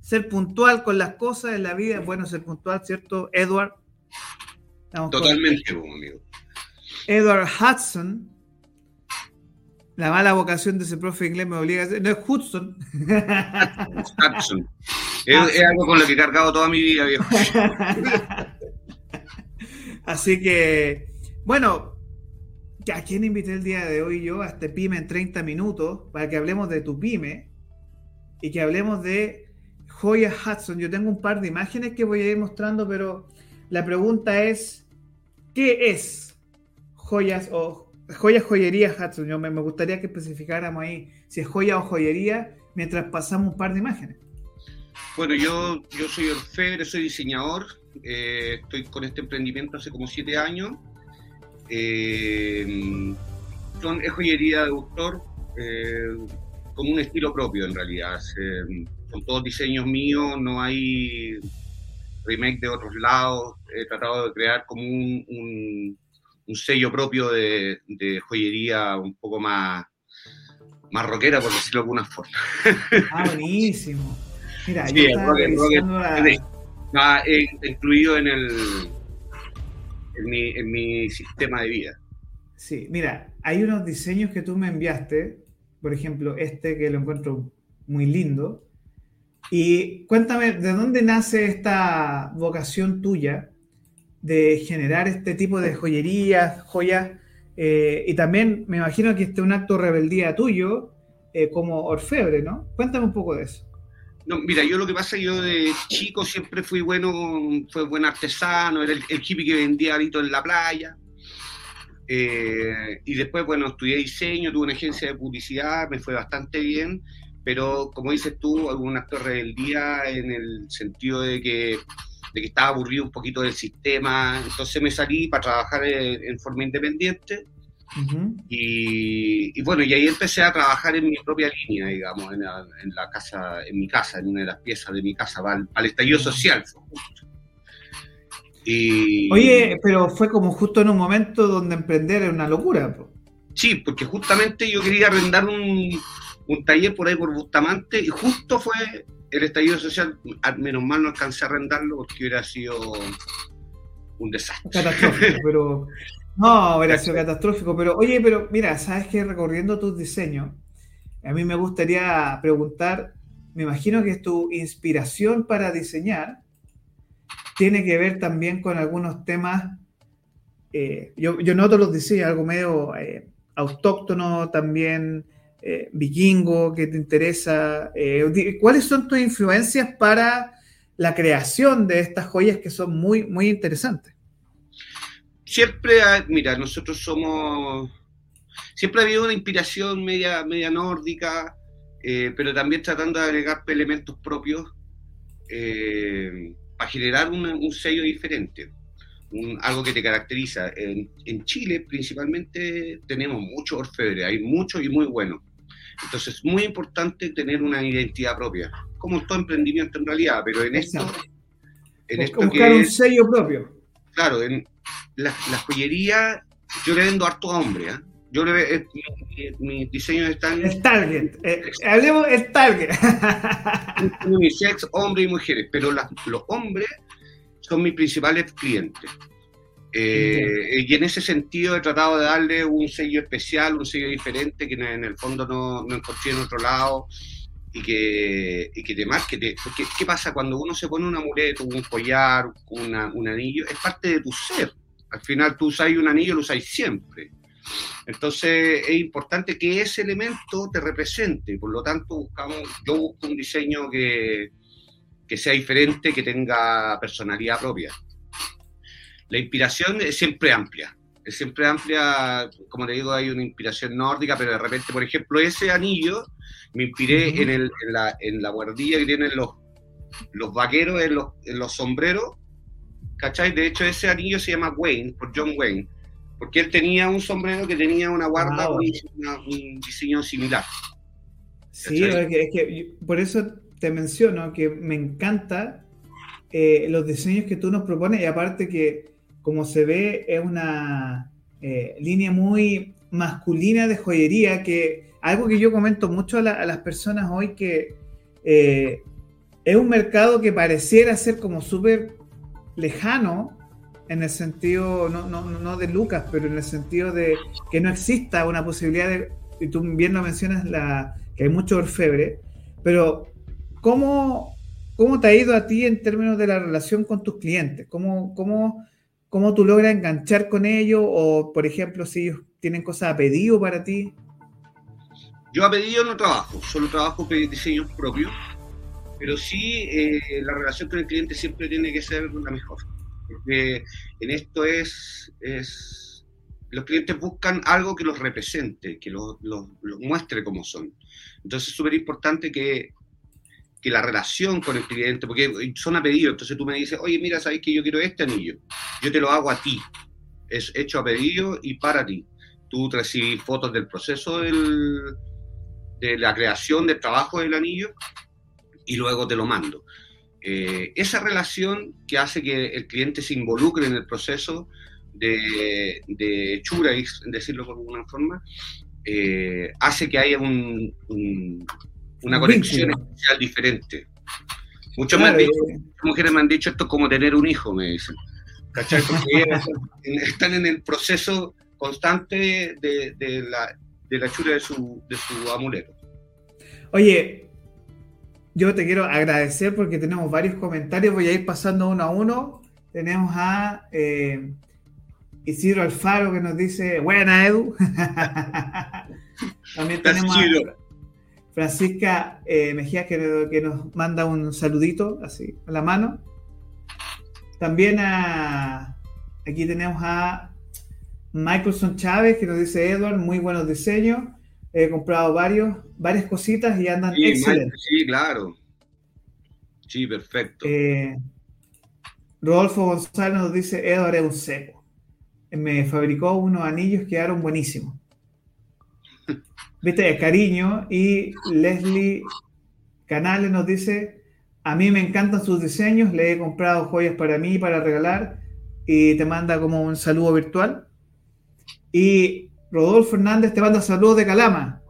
ser puntual con las cosas en la vida, es bueno ser puntual, ¿cierto, Edward? Totalmente, amigo. Edward Hudson, la mala vocación de ese profe inglés me obliga a decir, no es Hudson. Hudson. Es, es, algo con lo que he cargado toda mi vida, viejo. Así que, bueno, ¿a quién invité el día de hoy yo a este pyme en 30 minutos para que hablemos de tu pyme y que hablemos de Joya Hudson? Yo tengo un par de imágenes que voy a ir mostrando, pero la pregunta es, ¿qué es joyas o joyas joyería Hudson? Yo me, gustaría que especificáramos ahí si es joya o joyería mientras pasamos un par de imágenes. Bueno, yo, yo soy orfebre, soy diseñador, eh, estoy con este emprendimiento hace como siete años. Eh, son, es joyería de autor, eh, con un estilo propio en realidad. son todos diseños míos, no hay remake de otros lados. He tratado de crear como un, un, sello propio de, joyería un poco más, más rockera, por decirlo de alguna forma. Ah, buenísimo. Mira, sí, Ah, incluido en el en mi, sistema de vida. Sí, mira, hay unos diseños que tú me enviaste, por ejemplo, este que lo encuentro muy lindo. Y cuéntame, ¿de dónde nace esta vocación tuya de generar este tipo de joyerías, joyas, eh, y también me imagino que este es un acto de rebeldía tuyo eh, como orfebre, ¿no? Cuéntame un poco de eso. No, mira, yo lo que pasa, yo de chico siempre fui bueno, fue buen artesano, era el, hippie que vendía aritos en la playa. Eh, y después, bueno, estudié diseño, tuve una agencia de publicidad, me fue bastante bien, pero como dices tú, un acto de rebeldía en el sentido de que de que estaba aburrido un poquito del sistema, entonces me salí para trabajar en, forma independiente. Y, bueno, y ahí empecé a trabajar en mi propia línea, digamos, en la, casa, en mi casa, en una de las piezas de mi casa, al, al estallido social. Y, Oye, pero fue como justo en un momento donde emprender era una locura. Sí, porque justamente yo quería arrendar un, un taller por ahí por Bustamante y justo fue el estallido social, menos mal no alcancé a arrendarlo porque hubiera sido un desastre. Catastrófico, pero. No, hubiera sido catastrófico. Pero, oye, pero mira, sabes que recorriendo tus diseños, a mí me gustaría preguntar, me imagino que tu inspiración para diseñar tiene que ver también con algunos temas. Eh, yo, noto los diseños, algo medio eh, autóctono también eh, vikingo que te interesa? ¿Cuáles son tus influencias para la creación de estas joyas que son muy, muy interesantes? Siempre, mira, nosotros somos, siempre ha habido una inspiración media, media nórdica, eh, pero también tratando de agregar elementos propios para generar un sello diferente. algo que te caracteriza. En, en, Chile principalmente tenemos mucho orfebre, hay mucho y muy bueno. Entonces es muy importante tener una identidad propia, como todo emprendimiento en realidad, pero en esto... En esto buscar un sello propio. Claro, en la, joyería yo le vendo harto a hombres, ¿eh? Yo le eh, mi, mi, diseño están. El target. Eh, hablemos el target. Unisex, hombres y mujeres. Pero los hombres son mis principales clientes. Eh, y en ese sentido he tratado de darle un sello especial, un sello diferente que en el fondo no, no encontré en otro lado y que, y que te marque. Porque, ¿qué pasa cuando uno se pone un amuleto, un collar, un anillo? Es parte de tu ser. Al final tú usas un anillo, lo usas siempre. Entonces es importante que ese elemento te represente. Por lo tanto, buscamos, yo busco un diseño que, que sea diferente, que tenga personalidad propia la inspiración es siempre amplia. Es siempre amplia, como te digo, hay una inspiración nórdica, pero de repente, por ejemplo, ese anillo me inspiré en, el, en, la, en la guardilla que tienen los, los vaqueros en los, en los sombreros. ¿Cachai? De hecho, ese anillo se llama Wayne, por John Wayne, porque él tenía un sombrero que tenía una guarda, un, diseño similar. Sí, es que, por eso te menciono que me encanta eh, los diseños que tú nos propones y aparte que como se ve, es una eh, línea muy masculina de joyería, que algo que yo comento mucho a, las personas hoy, que eh, es un mercado que pareciera ser como súper lejano, en el sentido, no, no, no, de Lucas, pero en el sentido de que no exista una posibilidad de, y tú bien lo mencionas, la, que hay mucho orfebre, pero ¿cómo, ¿cómo te ha ido a ti en términos de la relación con tus clientes? ¿Cómo, cómo ¿Cómo tú logras enganchar con ellos? O, por ejemplo, si ellos tienen cosas a pedido para ti. Yo a pedido no trabajo, solo trabajo diseños propios, pero sí eh, la relación con el cliente siempre tiene que ser la mejor. Porque en esto es, es los clientes buscan algo que los represente, que los, los muestre como son. Entonces es súper importante que que la relación con el cliente, porque son a pedido, entonces tú me dices, oye, mira, sabes que yo quiero este anillo, yo te lo hago a ti, es hecho a pedido y para ti. Tú recibes fotos del proceso del, de la creación del trabajo del anillo y luego te lo mando. Eh, esa relación que hace que el cliente se involucre en el proceso de, de chura, decirlo por alguna forma, eh, hace que haya un, una conexión especial diferente. Muchas mujeres me han dicho esto es como tener un hijo, me dicen. ¿Cachai? Porque están en el proceso constante de, la, de la chura de su, de su amuleto. Oye, yo te quiero agradecer porque tenemos varios comentarios, voy a ir pasando uno a uno. tenemos a eh, Isidro Alfaro que nos dice, buena Edu. También tenemos a Francisca eh, Mejía que, que, nos manda un saludito así a la mano. También a, aquí tenemos a Michaelson Chávez que nos dice, Edward, muy buenos diseños. He comprado varios, varias cositas y andan sí, excelentes. Sí, claro. Sí, perfecto. Eh, Rodolfo González nos dice, Edward es un seco. Me fabricó unos anillos que quedaron buenísimos. Viste, cariño. Y Leslie Canales nos dice, a mí me encantan sus diseños, le he comprado joyas para mí, para regalar, y te manda como un saludo virtual. Y Rodolfo Hernández te manda saludos de Calama.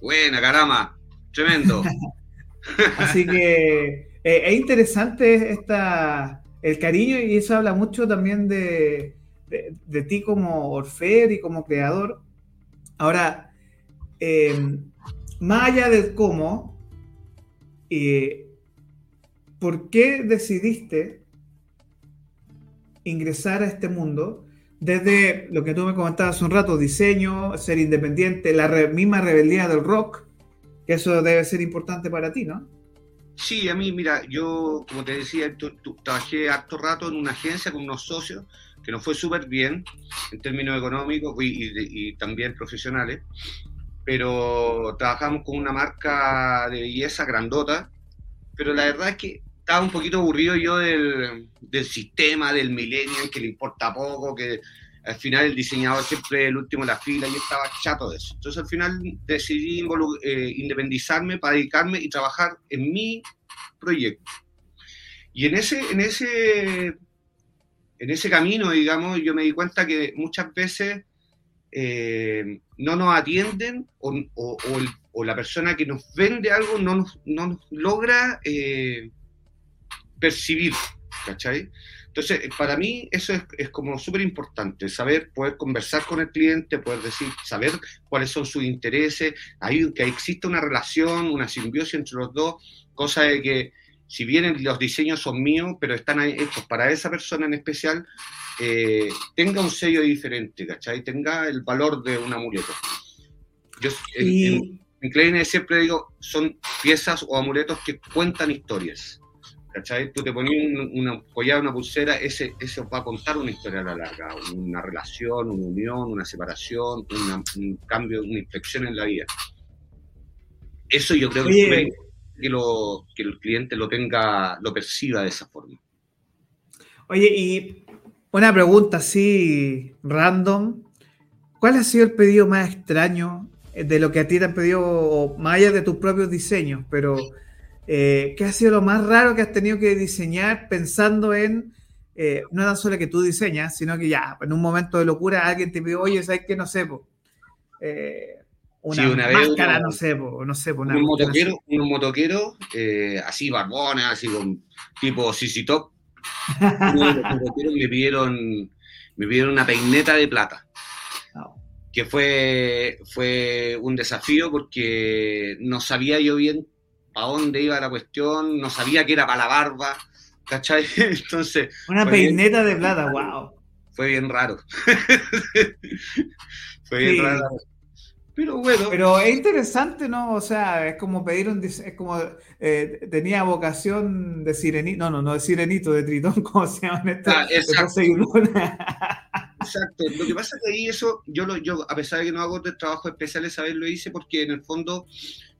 Buena, Calama, tremendo. Así que eh, es interesante esta, el cariño y eso habla mucho también de, de, ti como Orfer y como creador. Ahora, eh, más allá de cómo, eh, ¿por qué decidiste ingresar a este mundo? Desde lo que tú me comentabas un rato, diseño, ser independiente, la misma rebeldía del rock, que eso debe ser importante para ti, ¿no? Sí, a mí, mira, yo, como te decía, trabajé harto rato en una agencia con unos socios que nos fue súper bien en términos económicos y, también profesionales, pero trabajamos con una marca de belleza grandota, pero la verdad es que estaba un poquito aburrido yo del, del sistema, del millennial, que le importa poco, que al final el diseñador siempre es el último en la fila y estaba chato de eso. Entonces al final decidí eh, independizarme para dedicarme y trabajar en mi proyecto. Y en ese, en ese, en ese camino, digamos, yo me di cuenta que muchas veces eh, no nos atienden o, la persona que nos vende algo no nos, no nos logra eh, percibir, ¿cachai? Entonces, para mí eso es, como súper importante, saber, poder conversar con el cliente, poder decir, saber cuáles son sus intereses, hay, que exista una relación, una simbiosis entre los dos, cosa de que si bien los diseños son míos, pero están hechos para esa persona en especial, eh, tenga un sello diferente, ¿cachai? Tenga el valor de un amuleto. Yo en, en, siempre digo, son piezas o amuletos que cuentan historias. ¿cachai? Tú te ponías una collada, una pulsera, ese, ese va a contar una historia a la larga, una relación, una unión, una separación, un cambio, una inflexión en la vida. Eso yo creo que, que, el cliente lo tenga, lo perciba de esa forma. Oye, y una pregunta así random. ¿Cuál ha sido el pedido más extraño de lo que a ti te han pedido, más allá de tus propios diseños, pero eh, ¿Qué ha sido lo más raro que has tenido que diseñar pensando en, eh, no tan solo que tú diseñas, sino que ya, en un momento de locura alguien te pide, oye, ¿sabes qué? No sé, eh, una, máscara, no sé, no sé, un motoquero, un motoquero así barbona, así con tipo CC Top. me pidieron, me pidieron una peineta de plata. Que fue, fue un desafío porque no sabía yo bien a dónde iba la cuestión, no sabía que era para la barba, ¿cachai? Entonces... Una peineta de plata, wow. Fue bien raro. fue bien raro. Pero bueno. Pero es interesante, ¿no? O sea, es como pedir un. Es como. Eh, tenía vocación de sirenito. No, no, no de sirenito, de tritón, como se llama esta. Ah, exacto. exacto. Lo que pasa es que ahí eso, yo, lo, yo, a pesar de que no hago de trabajo especiales, a ver, lo hice porque en el fondo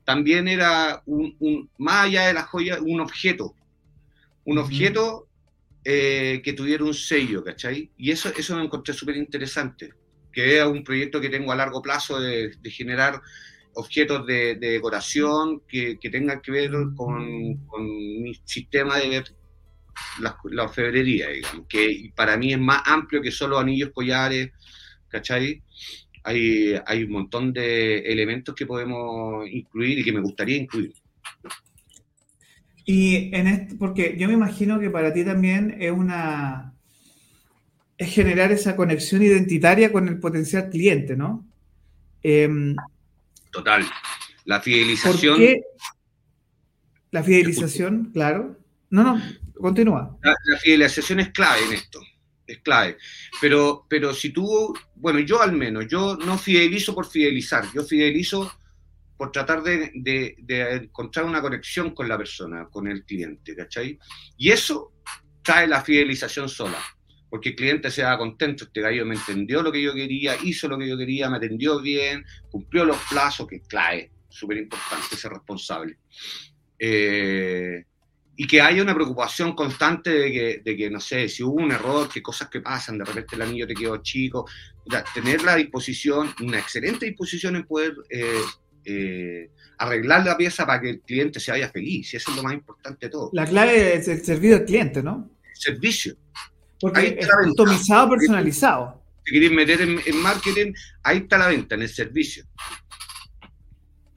también era un, más allá de la joya, un objeto. Un objeto eh, que tuviera un sello, ¿cachai? Y eso, eso me encontré súper interesante, que era un proyecto que tengo a largo plazo de, generar objetos de, decoración que, tengan que ver con, mi sistema de la, la, orfebrería, digamos, que para mí es más amplio que solo anillos, collares, ¿cachai? hay, hay un montón de elementos que podemos incluir y que me gustaría incluir. Y en este, porque yo me imagino que para ti también es una es generar esa conexión identitaria con el potencial cliente, ¿no? Em, Total. La fidelización. La fidelización, claro. No, no. continúa. La, la, fidelización es clave en esto, es clave. Pero, pero si tú, bueno, yo al menos, yo no fidelizo por fidelizar, yo fidelizo por tratar de, de, de encontrar una conexión con la persona, con el cliente, ¿cachai? Y eso trae la fidelización sola porque el cliente se da contento, este gallo me entendió lo que yo quería, hizo lo que yo quería, me atendió bien, cumplió los plazos, que es clave, súper importante ser responsable. Eh, y que haya una preocupación constante de que, de que, no sé, si hubo un error, que cosas que pasan, de repente el anillo te quedó chico, tener la disposición, una excelente disposición en poder eh, eh, arreglar la pieza para que el cliente se vaya feliz, y eso es lo más importante de todo. La clave es el servicio al cliente, ¿no? Servicio, porque es customizado, personalizado. Si queréis meter en, marketing, ahí está la venta, en el servicio.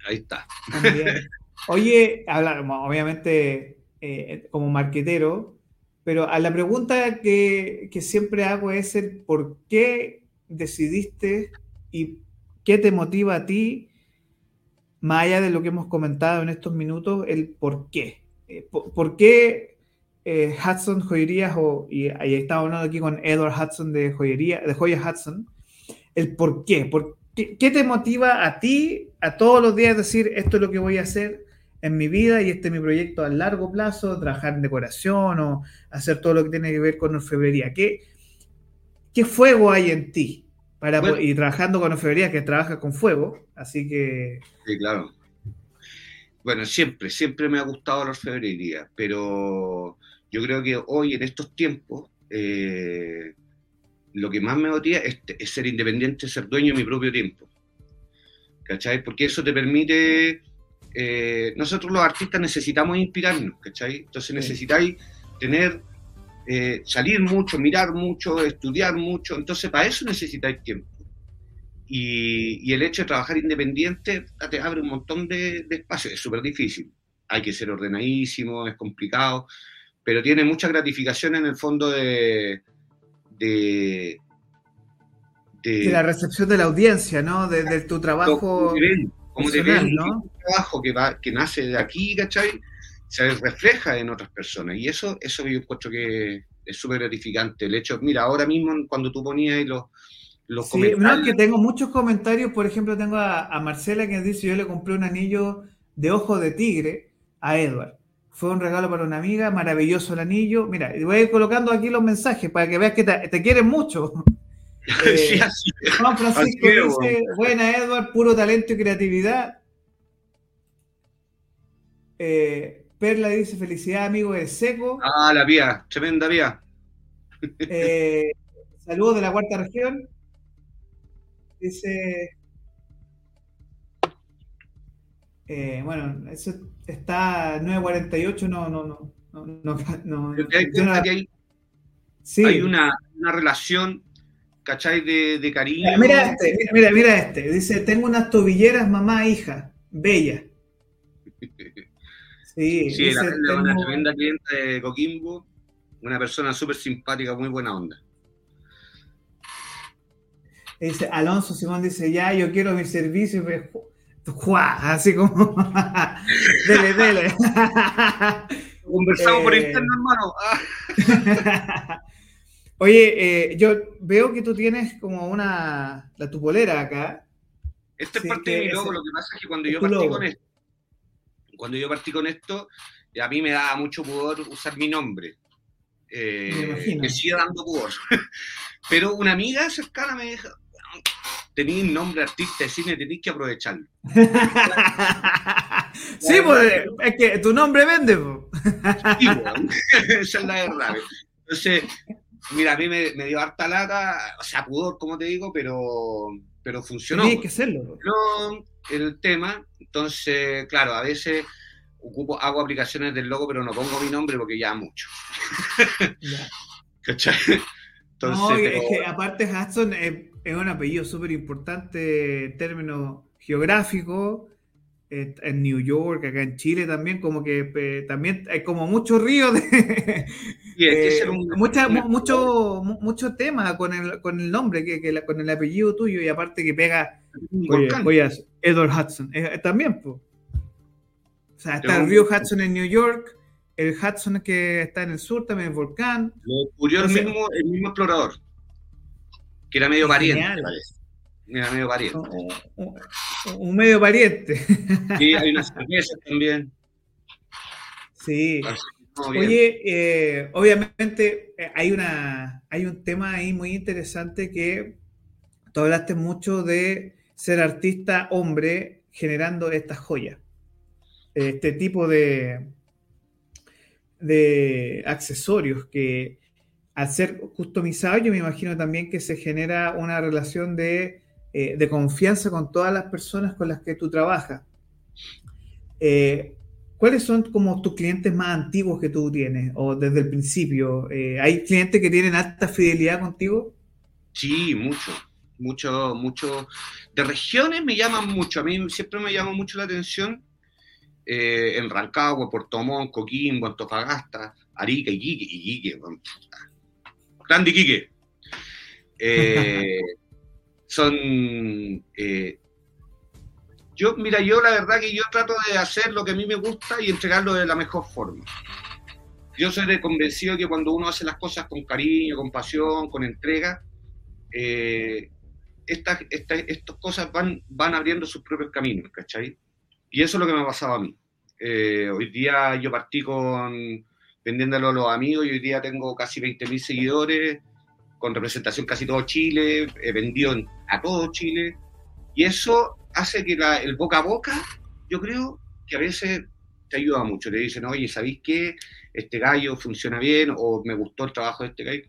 Ahí está. Oye, obviamente eh, como marquetero, pero a la pregunta que, que siempre hago es el por qué decidiste y qué te motiva a ti, más allá de lo que hemos comentado en estos minutos, el por qué. Eh, por, qué eh, Hudson Joyerías, o, y ahí estaba hablando aquí con Edward Hudson de Joyería, de Joyas Hudson, el por qué, por qué, te motiva a ti a todos los días decir esto es lo que voy a hacer en mi vida y este es mi proyecto a largo plazo, trabajar en decoración o hacer todo lo que tiene que ver con orfebrería. ¿Qué, qué fuego hay en ti? Para, y trabajando con orfebrería, que trabaja con fuego, así que... Sí, claro. Bueno, siempre, siempre me ha gustado la orfebrería, pero yo creo que hoy, en estos tiempos, eh, lo que más me motiva es, ser independiente, ser dueño de mi propio tiempo. ¿Cachai? Porque eso te permite... Eh, nosotros los artistas necesitamos inspirarnos, ¿cachai? Entonces necesitáis tener, eh, salir mucho, mirar mucho, estudiar mucho, entonces para eso necesitáis tiempo. Y, el hecho de trabajar independiente te abre un montón de, de espacios, es súper difícil, hay que ser ordenadísimo, es complicado, pero tiene mucha gratificación en el fondo de, de, de, la recepción de la audiencia, ¿no? De, tu trabajo. Como te ven, ¿no? Un trabajo que, va, que nace de aquí, ¿cachai? Se refleja en otras personas. Y eso, eso yo encuentro que es súper gratificante. El hecho, mira, ahora mismo cuando tú ponías los, los sí, No, es que tengo muchos comentarios. Por ejemplo, tengo a, a Marcela que dice: Yo le compré un anillo de ojo de tigre a Edward. Fue un regalo para una amiga, maravilloso el anillo. Mira, voy a ir colocando aquí los mensajes para que veas que te, quieren mucho. Eh, Juan Francisco dice, buena Edward, puro talento y creatividad. Eh, Perla dice, felicidad amigo de Seco. Ah, la vía, tremenda vía. Eh, saludos de la cuarta región. Dice, eh, bueno, eso está 9.48, no, no, no. no, no, hay, sí. hay una, una, relación, ¿cachai? De, de cariño. Mira este, mira, mira este. Dice, tengo unas tobilleras, mamá, hija, bella. Sí, sí dice, la, una tremenda cliente de Coquimbo, una persona súper simpática, muy buena onda. Dice, Alonso Simón dice, ya, yo quiero mi servicio, Así como. dele, dele. Conversamos por eh, interno, hermano. Oye, eh, yo veo que tú tienes como una. La tupolera acá. Este es parte de mi logo. Lo que pasa es que cuando yo partí con esto, cuando yo partí con esto, a mí me daba mucho pudor usar mi nombre. Eh, me, sigue dando pudor. Pero una amiga cercana me dijo, tenéis nombre artista de cine, tenéis que aprovecharlo. sí, pues es que tu nombre vende. Sí, esa es la verdad. Entonces, mira, a mí me, dio harta lata, o sea, pudor, como te digo, pero, pero funcionó. Tienes que hacerlo. No, el tema, entonces, claro, a veces ocupo, hago aplicaciones del logo, pero no pongo mi nombre porque ya mucho. ¿Cachai? Entonces, no, es que aparte Hudson es es un apellido súper importante en términos geográficos, en New York, acá en Chile también, como que también hay como muchos ríos de... mucho, mucho tema con el, con el nombre, que, con el apellido tuyo y aparte que pega, oye, Edward Hudson, eh, también, pues. O sea, está el río Hudson en New York, el Hudson que está en el sur, también el volcán. Lo descubrió el mismo, el mismo explorador, que era medio pariente. Era medio pariente. Un, medio pariente. Sí, hay unas cervezas también. Sí. Oye, eh, obviamente eh, hay, una, hay un tema ahí muy interesante que tú hablaste mucho de ser artista hombre generando estas joyas. Este tipo de, de accesorios que al ser customizados yo me imagino también que se genera una relación de, eh, confianza con todas las personas con las que tú trabajas. ¿Cuáles son como tus clientes más antiguos que tú tienes o desde el principio? Eh, ¿Hay clientes que tienen alta fidelidad contigo? Sí, mucho, mucho, mucho. De regiones me llaman mucho, a mí siempre me llama mucho la atención eh, en Rancagua, Puerto Montt, Coquimbo, Antofagasta, Arica, Iquique, Iquique, Grande Iquique. Eh, son eh, yo, mira, yo la verdad que yo trato de hacer lo que a mí me gusta y entregarlo de la mejor forma. Yo soy de convencido que cuando uno hace las cosas con cariño, con pasión, con entrega, eh, estas, cosas van, van abriendo sus propios caminos, ¿cachai? Y eso es lo que me ha pasado a mí. Eh, hoy día yo partí con vendiéndolo a los amigos y hoy día tengo casi 20.000 seguidores, con representación casi todo Chile, he vendido a todo Chile. Y eso hace que el boca a boca, yo creo que a veces te ayuda mucho. Te dicen, oye, ¿sabéis qué? Este gallo funciona bien o me gustó el trabajo de este gallo.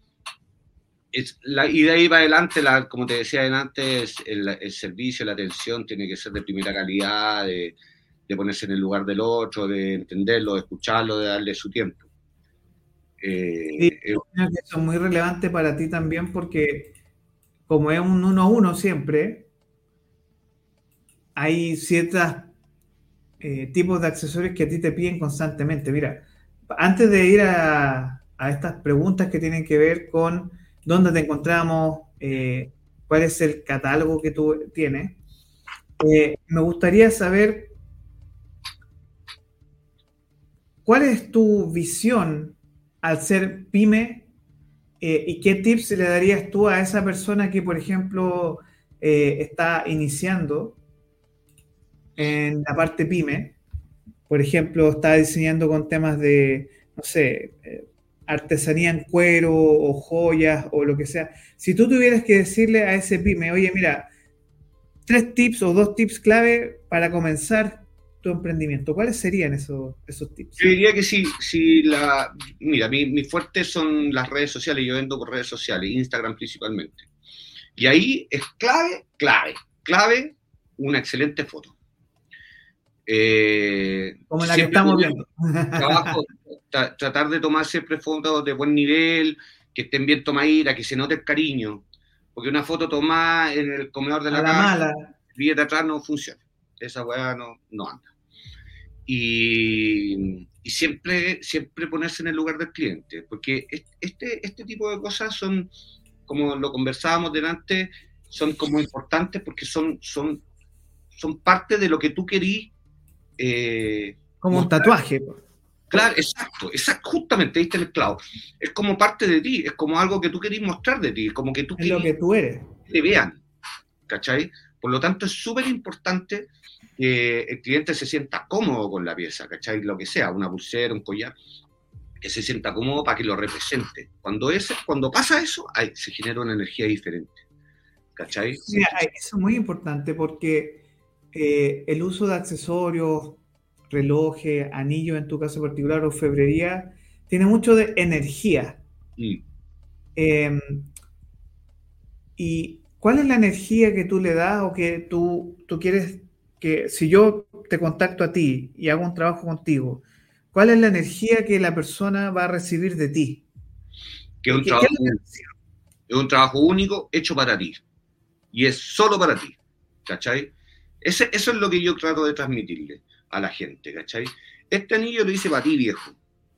La, y de ahí para adelante, la, como te decía antes, el, el, servicio, la atención tiene que ser de primera calidad, de, ponerse en el lugar del otro, de entenderlo, de escucharlo, de darle su tiempo. Eh, sí, eh, eso es muy relevante para ti también porque como es un uno a uno siempre, hay ciertos eh, tipos de accesorios que a ti te piden constantemente. Mira, antes de ir a, estas preguntas que tienen que ver con dónde te encontramos, eh, cuál es el catálogo que tú tienes, me gustaría saber cuál es tu visión al ser pyme y qué tips le darías tú a esa persona que, por ejemplo, está iniciando en la parte pyme. Por ejemplo, está diseñando con temas de, no sé, eh, artesanía en cuero o joyas o lo que sea. Si tú tuvieras que decirle a ese pyme, oye, mira, tres tips o dos tips clave para comenzar tu emprendimiento, ¿cuáles serían esos, esos tips? Yo diría que sí, si la, mira, mi, mi fuerte son las redes sociales, yo vendo por redes sociales, Instagram principalmente. Y ahí es clave, clave, clave una excelente foto. Eh, Como la que estamos viendo. tratar de tomar siempre fotos de buen nivel, que estén bien tomaditas, que se note el cariño. Porque una foto tomada en el comedor de la, la casa, de atrás no funciona. Esa weá no, no anda. Y, y, siempre, siempre ponerse en el lugar del cliente. Porque este, este tipo de cosas son, como lo conversábamos delante, son como importantes porque son, son, son parte de lo que tú querís eh, como un tatuaje. Claro, exacto, exacto, justamente, está el clavo. Es como parte de ti, es como algo que tú querés mostrar de ti, como que tú es lo que tú eres. Te vean, ¿cachai? Por lo tanto, es súper importante que el cliente se sienta cómodo con la pieza, ¿cachai? Lo que sea, una pulsera, un collar, que se sienta cómodo para que lo represente. Cuando, es, cuando pasa eso, se genera una energía diferente, ¿cachai? Mira, eso es muy importante porque eh, el uso de accesorios, relojes, anillos en tu caso particular o febrería, tiene mucho de energía. Em, ¿Y cuál es la energía que tú le das o que tú, tú quieres que, si yo te contacto a ti y hago un trabajo contigo, cuál es la energía que la persona va a recibir de ti? Que es un, trabajo, es un trabajo único hecho para ti. Y es solo para ti. ¿Cachai? eso es lo que yo trato de transmitirle a la gente, ¿cachai? Este anillo lo hice para ti, viejo,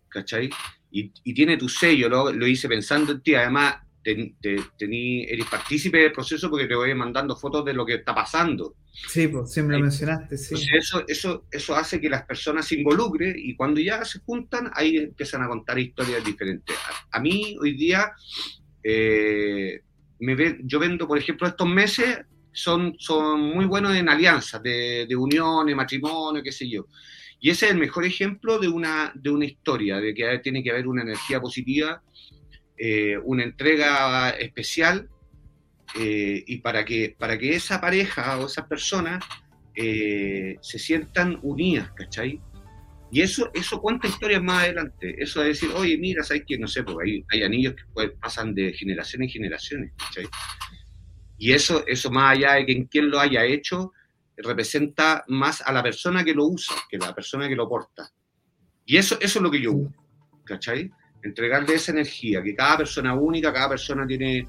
¿cachai? Y, tiene tu sello, lo, lo, hice pensando en ti. Además, tení, eres partícipe del proceso porque te voy mandando fotos de lo que está pasando. Sí, pues siempre lo mencionaste, sí. eso, eso, eso hace que las personas se involucren y cuando ya se juntan, ahí empiezan a contar historias diferentes. A, mí hoy día, eh, me ve, yo vendo, por ejemplo, estos meses son, son muy buenos en alianzas, de, de uniones, matrimonio, qué sé yo. Y ese es el mejor ejemplo de una, de una historia, de que tiene que haber una energía positiva eh, una entrega especial eh, y para que, para que esa pareja o esas personas eh, se sientan unidas, ¿cachai? Y eso, eso cuenta historias más adelante. Eso de decir, oye, mira, ¿sabes qué? No sé, porque hay, hay anillos que pasan de generación en generaciones, ¿cachai? Y eso, eso más allá de que en quien lo haya hecho, representa más a la persona que lo usa que la persona que lo porta. Y eso, eso es lo que yo uso, ¿cachai? Entregarle esa energía, que cada persona única, cada persona tiene,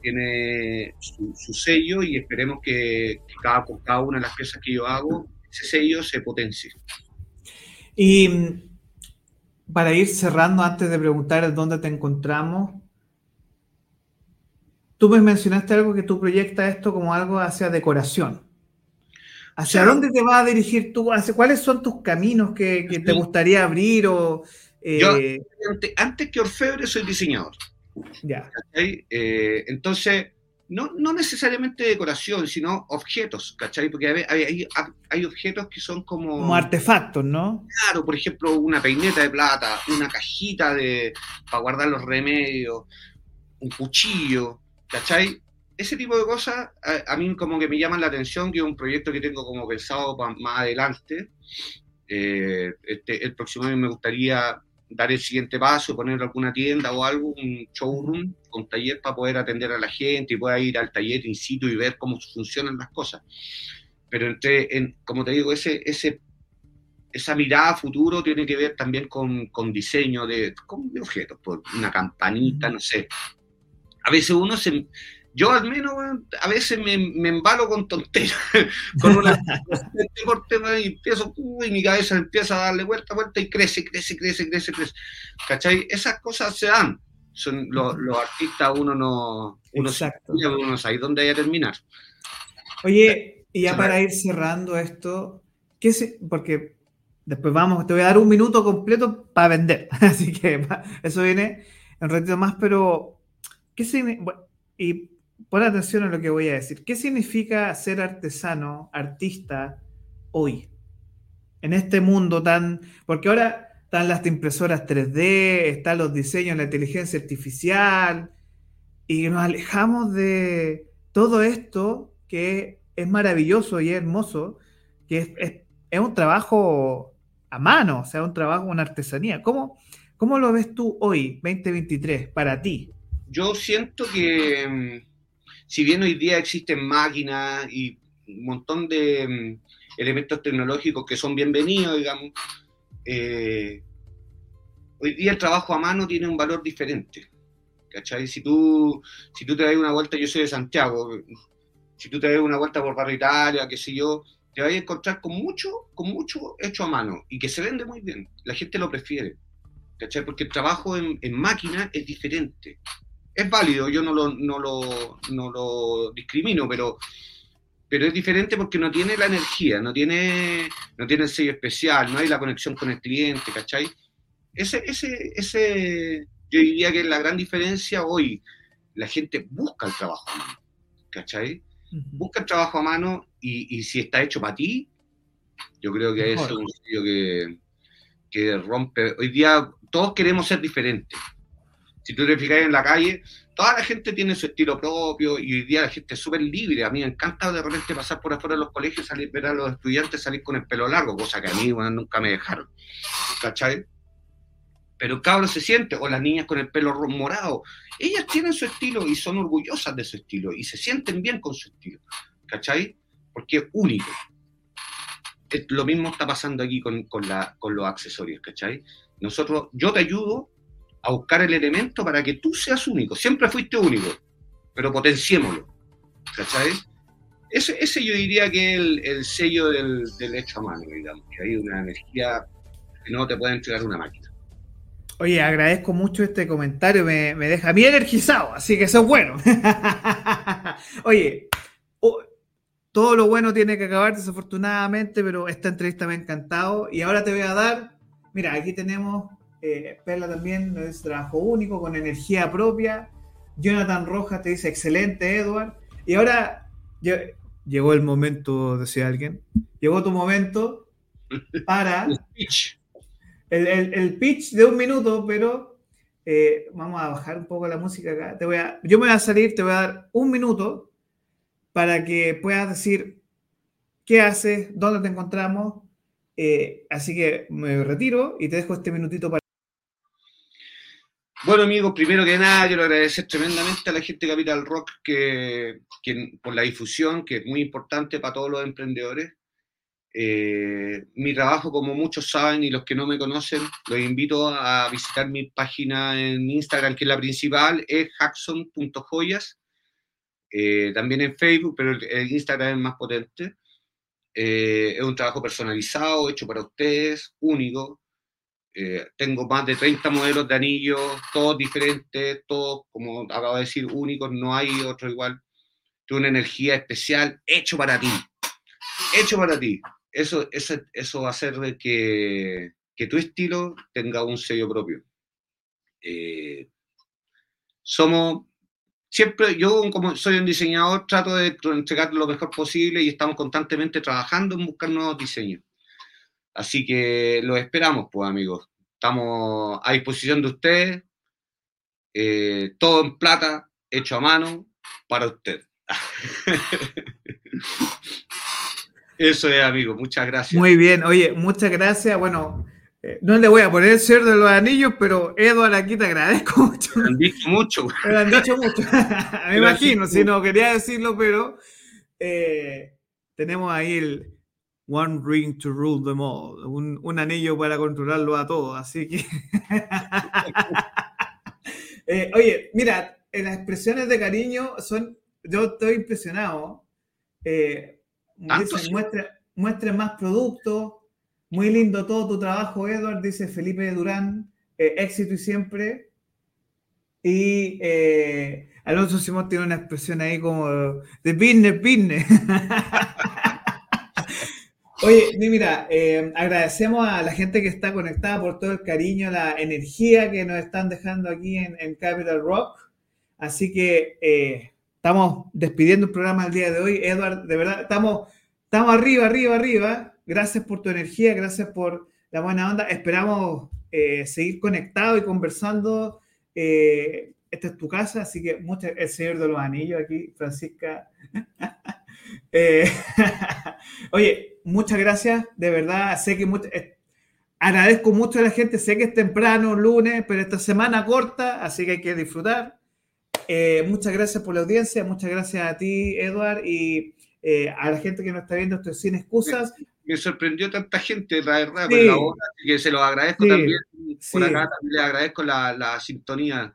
tiene su, sello y esperemos que, cada, una de las piezas que yo hago, ese sello se potencie. Y mm, para ir cerrando, antes de preguntar dónde te encontramos, tú me mencionaste algo que tú proyectas esto como algo hacia decoración. ¿Hacia dónde te vas a dirigir tú? ¿Cuáles son tus caminos que, que te gustaría abrir o yo, eh, antes que orfebre, soy diseñador. Ya. Eh, entonces, no, no, necesariamente decoración, sino objetos, ¿cachai? Porque hay, hay, objetos que son como... Como artefactos, ¿no? Claro, por ejemplo, una peineta de plata, una cajita de, para guardar los remedios, un cuchillo, ¿cachai? Ese tipo de cosas a, mí como que me llaman la atención, que es un proyecto que tengo como pensado para más adelante. Eh, este, el próximo año me gustaría dar el siguiente paso, poner alguna tienda o algo, un showroom con taller para poder atender a la gente y poder ir al taller in situ y ver cómo funcionan las cosas. Pero entre, en, como te digo, ese, ese, esa mirada a futuro tiene que ver también con, con diseño de, con, de objetos, por una campanita, no sé. A veces uno se, yo al menos a veces me, me embalo con tonteras, con una corte y empiezo, y mi cabeza empieza a darle vuelta, vuelta y crece, crece, crece, crece, crece. ¿Cachai? Esas cosas se dan. Son los, artistas, uno no, uno, Exacto. uno sabe dónde hay a terminar. Oye, y ya para ir cerrando esto, ¿qué se, porque después vamos, te voy a dar un minuto completo para vender, así que eso viene en un ratito más, pero ¿qué se, y pon atención a lo que voy a decir. ¿Qué significa ser artesano, artista, hoy? En este mundo tan... Porque ahora están las impresoras 3D, están los diseños, la inteligencia artificial, y nos alejamos de todo esto que es maravilloso y hermoso, que es, un trabajo a mano, o sea, un trabajo, una artesanía. ¿Cómo, ¿Cómo lo ves tú hoy, 2023, para ti? Yo siento que mm, si bien hoy día existen máquinas y un montón de mm, elementos tecnológicos que son bienvenidos, digamos, eh, hoy día el trabajo a mano tiene un valor diferente. ¿Cachai? Si tú, si tú te das una vuelta, yo soy de Santiago, si tú te das una vuelta por Barrio Italia, qué sé yo, te vas a encontrar con mucho, con mucho hecho a mano y que se vende muy bien. La gente lo prefiere. ¿Cachai? Porque el trabajo en, en máquina es diferente es válido, yo no lo, no lo, no lo discrimino, pero, pero es diferente porque no tiene la energía, no tiene, no tiene el sello especial, no hay la conexión con el cliente, ¿cachai? Ese, ese, ese, yo diría que es la gran diferencia hoy. La gente busca el trabajo a mano, ¿cachai? Busca el trabajo a mano y, y si está hecho para ti, yo creo que eso es un sello que, que rompe. Hoy día todos queremos ser diferentes. Si tú te fijas en la calle, toda la gente tiene su estilo propio y hoy día la gente es súper libre. A mí me encanta de repente pasar por afuera de los colegios, salir ver a los estudiantes salir con el pelo largo, cosa que a mí nunca me dejaron. ¿Cachai? Pero el cabro se siente, o las niñas con el pelo morado, ellas tienen su estilo y son orgullosas de su estilo y se sienten bien con su estilo. ¿Cachai? Porque es único. lo mismo está pasando aquí con, con, la, con los accesorios, ¿cachai? Nosotros, yo te ayudo a buscar el elemento para que tú seas único. Siempre fuiste único, pero potenciémoslo. ¿Cachai? Ese, ese yo diría que es el, sello del, hecho a mano, digamos, que hay una energía que no te puede entregar una máquina. Oye, agradezco mucho este comentario, me, deja bien energizado, así que eso es bueno. Oye, todo lo bueno tiene que acabar desafortunadamente, pero esta entrevista me ha encantado y ahora te voy a dar, mira, aquí tenemos eh, Perla también, es trabajo único, con energía propia. Jonathan Rojas te dice, excelente, Edward. Y ahora llegó el momento, decía alguien, llegó tu momento para el, pitch de un minuto, pero eh, vamos a bajar un poco la música acá. Te voy a, yo me voy a salir, te voy a dar un minuto para que puedas decir qué haces, dónde te encontramos. Eh, así que me retiro y te dejo este minutito para... Bueno, amigos, primero que nada, quiero agradecer tremendamente a la gente de Capital Rock que, por la difusión, que es muy importante para todos los emprendedores. Eh, mi trabajo, como muchos saben y los que no me conocen, los invito a visitar mi página en Instagram, que es la principal, es jackson.joyas. Eh, también en Facebook, pero el, Instagram es más potente. Eh, es un trabajo personalizado, hecho para ustedes, único. Tengo más de 30 modelos de anillos, todos diferentes, todos, como acabo de decir, únicos, no hay otro igual. Tiene una energía especial, hecho para ti. Hecho para ti eso, eso, eso va a hacer de que, que tu estilo tenga un sello propio. Eh, somos, siempre, yo como soy un diseñador, trato de entregar lo mejor posible y estamos constantemente trabajando en buscar nuevos diseños. Así que los esperamos, pues amigos. Estamos a disposición de ustedes. Eh, todo en plata, hecho a mano, para usted. Eso es, amigo. Muchas gracias. Muy bien. Oye, muchas gracias. Bueno, eh, no le voy a poner el ser de los anillos, pero Eduardo, aquí te agradezco mucho. Me han dicho mucho. Me han dicho mucho. Me imagino, si no quería decirlo, pero eh, tenemos ahí el One Ring to Rule them all. Un, un anillo para controlarlo a todos. Así que. eh, oye, mira, las expresiones de cariño son. Yo estoy impresionado. Eh, muestre, más productos. Muy lindo todo tu trabajo, Edward, dice Felipe Durán. Eh, éxito y siempre. Y eh, Alonso Simón tiene una expresión ahí como de business, business. Oye, mira, eh, agradecemos a la gente que está conectada por todo el cariño, la energía que nos están dejando aquí en, Capital Rock. Así que estamos despidiendo el programa el día de hoy. Edward, de verdad, estamos Estamos arriba, arriba, arriba. Gracias por tu energía, gracias por la buena onda. Esperamos eh, seguir conectados y conversando. Eh, esta es tu casa, así que mucho, el Señor de los Anillos aquí, Francisca. Eh, oye, muchas gracias, de verdad. Sé que agradezco mucho a la gente. Sé que es temprano, lunes, pero esta semana corta, así que hay que disfrutar. muchas gracias por la audiencia, muchas gracias a ti, Edward, y eh, a la gente que nos está viendo esto sin excusas. Me, sorprendió tanta gente, la verdad, con la hora, así que se lo agradezco también. Por acá también le agradezco la, la, sintonía.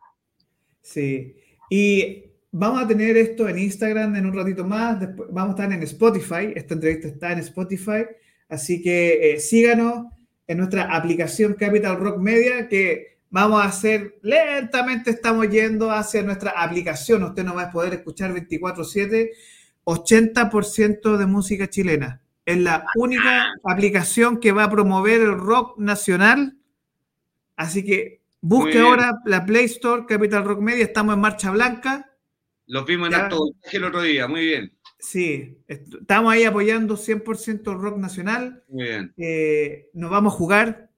Sí, y vamos a tener esto en Instagram en un ratito más, después vamos a estar en Spotify, esta entrevista está en Spotify, así que eh, síganos en nuestra aplicación Capital Rock Media, que vamos a hacer lentamente, estamos yendo hacia nuestra aplicación, usted no va a poder escuchar 24/7 80% de música chilena. Es la única aplicación que va a promover el rock nacional. Así que busque ahora la Play Store, Capital Rock Media. Estamos en Marcha Blanca. Los vimos en acto el otro día, muy bien. Sí, estamos ahí apoyando 100% el rock nacional. Muy bien. Eh, nos vamos a jugar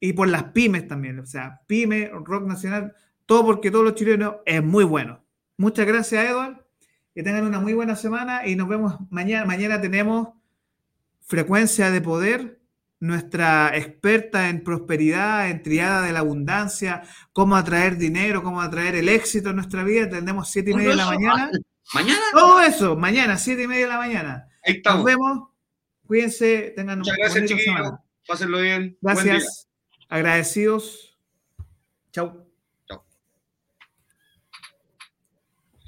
y por las pymes también. O sea, pyme, rock nacional, todo porque todos los chilenos es muy bueno. Muchas gracias, Eduardo. Que tengan una muy buena semana y nos vemos mañana. Mañana tenemos Frecuencia de Poder, nuestra experta en prosperidad, en triada de la abundancia, cómo atraer dinero, cómo atraer el éxito en nuestra vida. Tenemos siete y media de la mañana. ¿Mañana? Todo eso, mañana, siete y media de la mañana. Ahí estamos. Nos vemos. Cuídense, tengan Muchas gracias, chiquillos. Pásenlo bien. Gracias. Agradecidos. Chau.